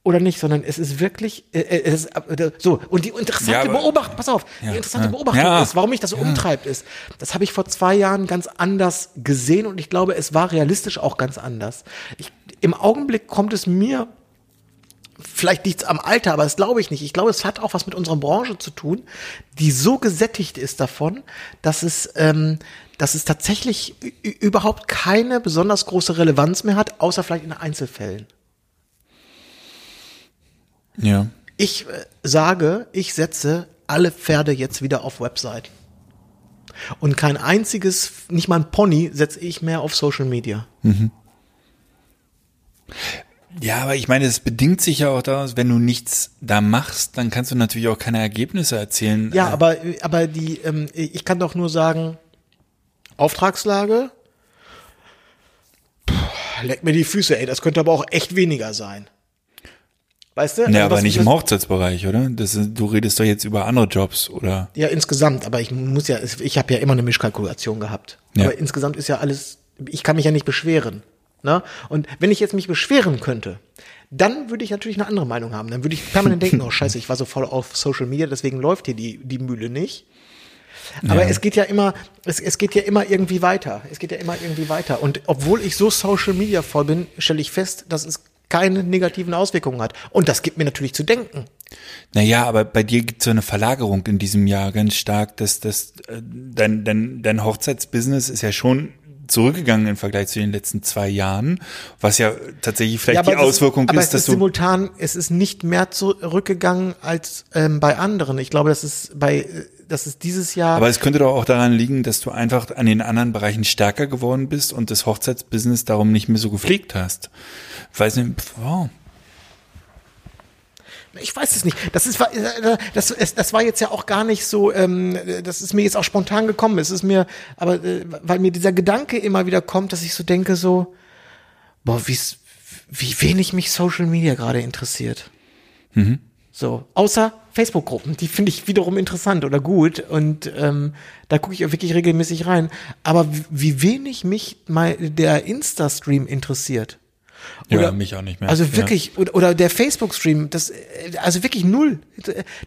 Oder nicht, sondern es ist wirklich, äh, äh, es ist, äh, so. Und die interessante Ja, Beobachtung, pass auf, Ja, die interessante ja. Beobachtung ist, warum mich das so umtreibt, ist, das habe ich vor zwei Jahren ganz anders gesehen und ich glaube, es war realistisch auch ganz anders. Ich, Im Augenblick kommt es mir vielleicht es am Alter, aber das glaube ich nicht. Ich glaube, es hat auch was mit unserer Branche zu tun, die so gesättigt ist davon, dass es, ähm, dass es tatsächlich überhaupt keine besonders große Relevanz mehr hat, außer vielleicht in Einzelfällen. Ja. Ich äh, sage, ich setze alle Pferde jetzt wieder auf Website. Und kein einziges, nicht mal ein Pony, setze ich mehr auf Social Media. Ja, aber ich meine, es bedingt sich ja auch daraus, wenn du nichts da machst, dann kannst du natürlich auch keine Ergebnisse erzielen. Ja, Äh, aber, aber die, ähm, ich kann doch nur sagen, Auftragslage, Puh, leck mir die Füße, ey, das könnte aber auch echt weniger sein. Weißt du? Ja, Also aber nicht im Hochzeitsbereich, oder? Das ist, du redest doch jetzt über andere Jobs, oder? Ja, insgesamt, aber ich muss ja, ich habe ja immer eine Mischkalkulation gehabt. Ja. Aber insgesamt ist ja alles, ich kann mich ja nicht beschweren. Ne? Und wenn ich jetzt mich beschweren könnte, dann würde ich natürlich eine andere Meinung haben. Dann würde ich permanent denken, oh scheiße, ich war so voll auf Social Media, deswegen läuft hier die, die Mühle nicht. Aber Ja. es geht ja immer, es, es geht ja immer irgendwie weiter. Es geht ja immer irgendwie weiter. Und obwohl ich so Social Media voll bin, stelle ich fest, dass es keine negativen Auswirkungen hat. Und das gibt mir natürlich zu denken. Naja, aber bei dir gibt es so eine Verlagerung in diesem Jahr ganz stark, dass das äh, dein, dein, dein Hochzeitsbusiness ist ja schon zurückgegangen im Vergleich zu den letzten zwei Jahren, was ja tatsächlich vielleicht die aber es Auswirkung aber ist, es dass ist du simultan, es ist nicht mehr zurückgegangen als ähm, bei anderen. Ich glaube, das ist bei, äh, das ist dieses Jahr. Aber es könnte doch auch daran liegen, dass du einfach an den anderen Bereichen stärker geworden bist und das Hochzeitsbusiness darum nicht mehr so gepflegt hast. Weiß nicht, wow. Ich weiß es nicht. Das ist das, das war jetzt ja auch gar nicht so. Ähm, das ist mir jetzt auch spontan gekommen. Es ist mir, aber äh, weil mir dieser Gedanke immer wieder kommt, dass ich so denke so, boah, wie's, wie wenig mich Social Media gerade interessiert. So, außer Facebook-Gruppen, die finde ich wiederum interessant oder gut und ähm, da gucke ich auch wirklich regelmäßig rein. Aber wie, wenig mich mal der Insta-Stream interessiert. Ja, mich auch nicht mehr. Also Ja. wirklich, oder, oder der Facebook-Stream, das, äh, also wirklich null.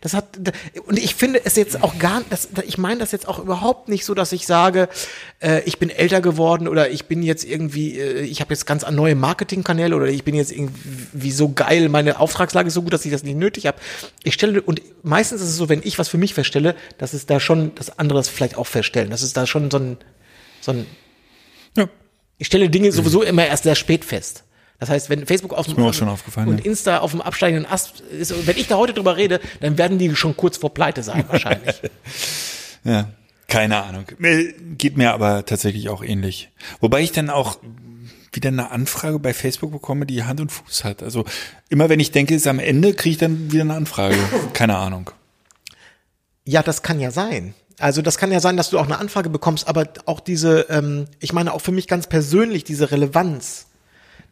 Das hat, und ich finde es jetzt auch gar, das, ich meine das jetzt auch überhaupt nicht so, dass ich sage, äh, ich bin älter geworden oder ich bin jetzt irgendwie, äh, ich habe jetzt ganz neue Marketingkanäle oder ich bin jetzt irgendwie so geil, meine Auftragslage ist so gut, dass ich das nicht nötig habe. Ich stelle, und meistens ist es so, wenn ich was für mich feststelle, dass es da schon, dass andere das vielleicht auch feststellen, dass es da schon so ein, so ein, Ja. ich stelle Dinge sowieso immer erst sehr spät fest. Das heißt, wenn Facebook auf dem auch schon aufgefallen, und ja. Insta auf dem absteigenden Ast ist, wenn ich da heute drüber rede, dann werden die schon kurz vor Pleite sein wahrscheinlich. Ja, keine Ahnung. Geht mir aber tatsächlich auch ähnlich. Wobei ich dann auch wieder eine Anfrage bei Facebook bekomme, die Hand und Fuß hat. Also immer wenn ich denke, es ist am Ende, kriege ich dann wieder eine Anfrage. Keine Ahnung. ja, das kann ja sein. Also das kann ja sein, dass du auch eine Anfrage bekommst, aber auch diese, ähm, ich meine auch für mich ganz persönlich diese Relevanz.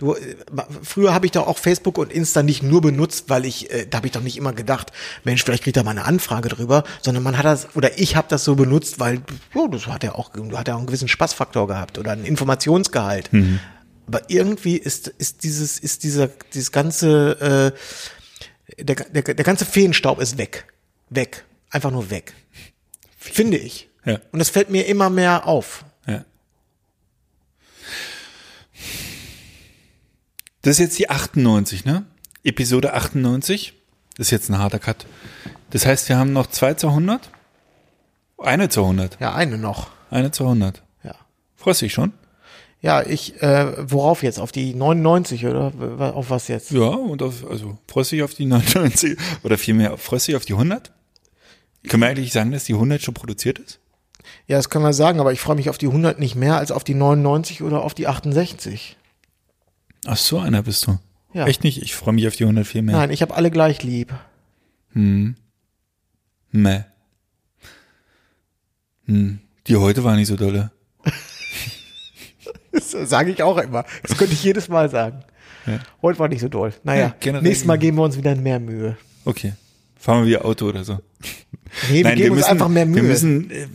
Du, äh, früher habe ich doch auch Facebook und Insta nicht nur benutzt, weil ich, äh, da habe ich doch nicht immer gedacht, Mensch, vielleicht kriegt er mal eine Anfrage drüber, sondern man hat das, oder ich habe das so benutzt, weil, ja, das hat ja auch, hat ja auch einen gewissen Spaßfaktor gehabt oder einen Informationsgehalt. Aber irgendwie ist, ist dieses, ist dieser, dieses ganze, äh, der, der, der ganze Feenstaub ist weg. Weg. Einfach nur weg. Finde ich. Ja. Und das fällt mir immer mehr auf. Ja. Das ist jetzt die 98, ne? Episode 98. Das ist jetzt ein harter Cut. Das heißt, wir haben noch zwei zur 100? Eine zur 100. Ja, eine noch. Eine zur 100. Ja. Freust dich schon? Ja, ich, äh, worauf jetzt? Auf die 99 oder auf was jetzt? Ja, und auf, also freust dich auf die 99 oder vielmehr, freust dich auf die 100? Können wir eigentlich sagen, dass die 100 schon produziert ist? Ja, das können wir sagen, aber ich freue mich auf die 100 nicht mehr als auf die 99 oder auf die 68. Ach so, einer bist du. Ja. Echt nicht? Ich freue mich auf die 100 viel mehr. Nein, ich habe alle gleich lieb. Meh. Hm. Die heute war nicht so dolle. Das sage ich auch immer. Das könnte ich jedes Mal sagen. Heute war nicht so doll. Naja, Ja, nächstes Mal geben wir uns wieder mehr Mühe. Okay. Fahren wir wieder Auto oder so. Nee, wir geben uns einfach mehr Mühe. Wir müssen, äh,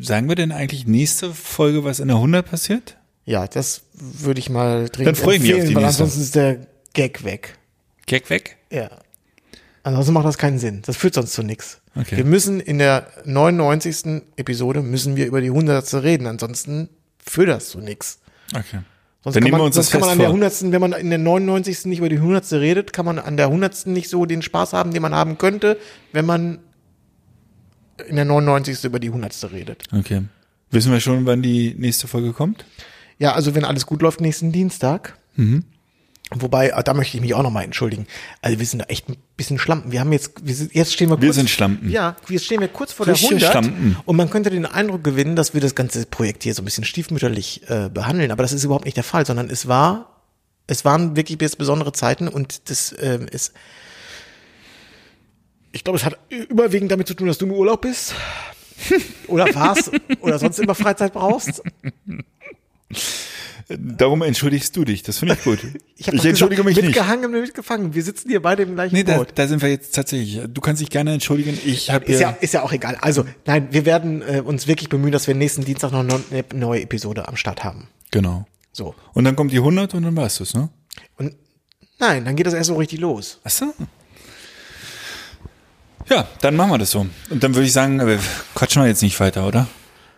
sagen wir denn eigentlich nächste Folge, was in der 100 passiert? ja, das würde ich mal dringend Dann freue ich mich auf die weil nächste. ansonsten ist der Gag weg. Gag weg? Ja. Ansonsten macht das keinen Sinn. Das führt sonst zu nichts. Okay. Wir müssen in der 99. Episode müssen wir über die 100. reden, ansonsten führt das zu nichts. Okay. Sonst Dann kann nehmen man, wir uns das kann man an der vor. 100. wenn man in der 99. nicht über die 100. redet, kann man an der 100. nicht so den Spaß haben, den man haben könnte, wenn man in der 99. über die 100. redet. Okay. Wissen wir schon, wann die nächste Folge kommt? Ja, also wenn alles gut läuft, nächsten Dienstag. Mhm. Wobei, äh, da möchte ich mich auch nochmal entschuldigen. Also wir sind da echt ein bisschen Schlampen. Wir haben jetzt, wir sind, jetzt stehen wir kurz. Wir sind Schlampen. Ja, jetzt stehen wir kurz vor Richtige der 100. Schlampen. Und man könnte den Eindruck gewinnen, dass wir das ganze Projekt hier so ein bisschen stiefmütterlich äh, behandeln. Aber das ist überhaupt nicht der Fall, sondern es war, es waren wirklich jetzt besondere Zeiten und das ähm, ist, ich glaube, es hat überwiegend damit zu tun, dass du im Urlaub bist. oder warst oder sonst immer Freizeit brauchst. Darum entschuldigst du dich. Das finde ich gut. Ich, doch entschuldige gesagt, mich nicht. mitgehangen mitgefangen. Wir sitzen hier beide im gleichen Nee, da, Boot. da sind wir jetzt tatsächlich. Du kannst dich gerne entschuldigen. Ich habe Ist ja, ist ja auch egal. Also, nein, wir werden äh, uns wirklich bemühen, dass wir nächsten Dienstag noch eine neue Episode am Start haben. genau. So. Und dann kommt die 100 und dann war's das, ne? Und nein, dann geht das erst so richtig los. Ach so. Ja, dann machen wir das so. Und dann würde ich sagen, äh, quatschen wir jetzt nicht weiter, oder?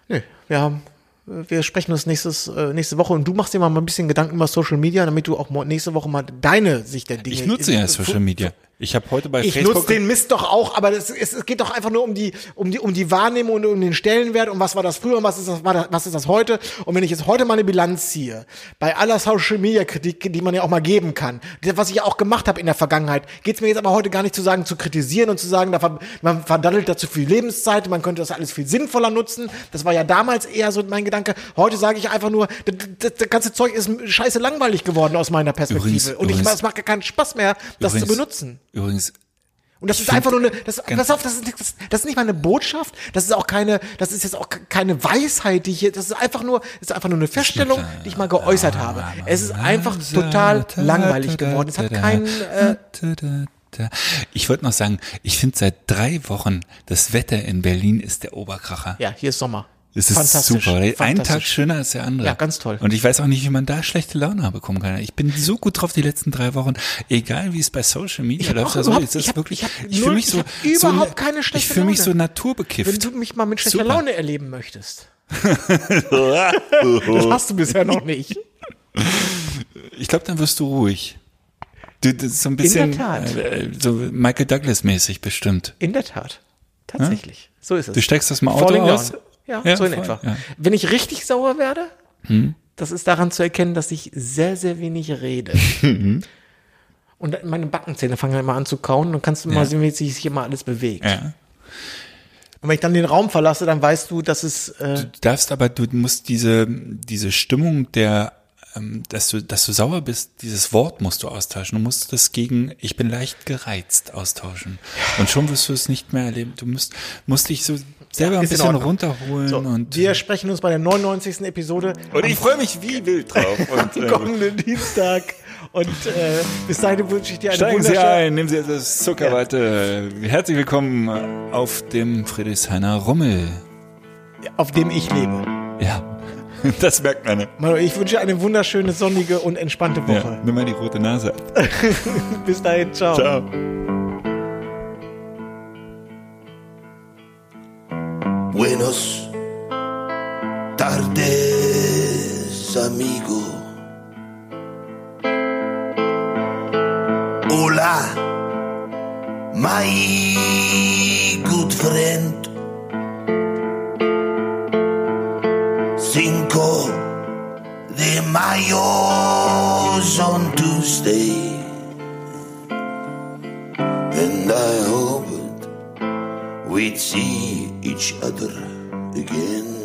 Nö, wir haben, wir sprechen uns nächstes, äh, nächste Woche und du machst dir mal ein bisschen Gedanken über Social Media, damit du auch nächste Woche mal deine Sicht der Dinge. Ich nutze ja Social Media. Ich habe heute bei Ich Facebook. nutze den Mist doch auch, aber das, es, es geht doch einfach nur um die, um die, um die Wahrnehmung und um den Stellenwert und was war das früher und was ist das, war das, was ist das heute. Und wenn ich jetzt heute mal eine Bilanz ziehe, bei aller Social Media Kritik, die man ja auch mal geben kann, was ich ja auch gemacht habe in der Vergangenheit, geht es mir jetzt aber heute gar nicht zu sagen, zu kritisieren und zu sagen, man verdaddelt da zu viel Lebenszeit, man könnte das alles viel sinnvoller nutzen. Das war ja damals eher so mein Gedanke. Heute sage ich einfach nur, das, das, das ganze Zeug ist scheiße langweilig geworden aus meiner Perspektive. Übrigens- und ich, übrigens- es macht gar keinen Spaß mehr, das zu Übrigens- benutzen. Übrigens, Und das ist einfach nur eine, das, pass auf, das ist, das, das ist nicht mal eine Botschaft, das ist auch keine, das ist jetzt auch keine Weisheit, die ich hier, das ist einfach nur, ist einfach nur eine Feststellung, die ich mal geäußert habe. Es ist einfach total langweilig geworden. Es hat keinen, äh, Ich wollte noch sagen, ich finde seit drei Wochen, das Wetter in Berlin ist der Oberkracher. ja, hier ist Sommer. Es ist super. Ein. Tag schöner als der andere. Ja, ganz toll. Und ich weiß auch nicht, wie man da schlechte Laune bekommen kann. Ich bin so gut drauf die letzten drei Wochen. Egal wie es bei Social Media läuft. Also, überhaupt- es ist ich wirklich, ich ich fühle mich ich so, hab so überhaupt keine Ich schlechte fühle mich so Wenn naturbekifft. du mich mal mit schlechter Super. Laune erleben möchtest. das hast du bisher noch nicht. Ich glaube, dann wirst du ruhig. Du, das ist so ein bisschen der Tat. äh, so Michael Douglas mäßig bestimmt. In der Tat. Tatsächlich. So ist es. Du steigst aus dem Auto Falling aus. down. Ja, Ja, so in voll, etwa. ja. Hm? Wenn ich richtig sauer werde, das ist daran zu erkennen, dass ich sehr, sehr wenig rede. Mhm. Und meine Backenzähne fangen dann immer an zu kauen und kannst du mal sehen, wie sich immer alles bewegt. Ja. Und wenn ich dann den Raum verlasse, dann weißt du, dass es äh, Du darfst aber, du musst diese, diese Stimmung der, ähm, dass du, dass du sauer bist, dieses Wort musst du austauschen. Du musst das gegen, ich bin leicht gereizt austauschen. Und schon wirst du es nicht mehr erleben. Du musst, musst dich so selber ein ist in bisschen runterholen so. und, wir sprechen uns bei der 99. Episode und ich freue mich wie wild drauf. Und, am äh, kommenden Dienstag. Und äh, bis dahin wünsche ich dir eine Steigen Sie ein, nehmen Sie etwas Zuckerwatte. Herzlich willkommen auf dem Friedrichshainer Rummel. auf dem ich lebe. Ja, das merkt man. Manu, ich wünsche dir eine wunderschöne, sonnige und entspannte Ja, Woche. nimm mal die rote Nase ab. Bis dahin, ciao. Ciao. Buenos tardes, amigo. Hola, my good friend. Cinco de Mayo's on Tuesday. And I hoped we'd see each other again.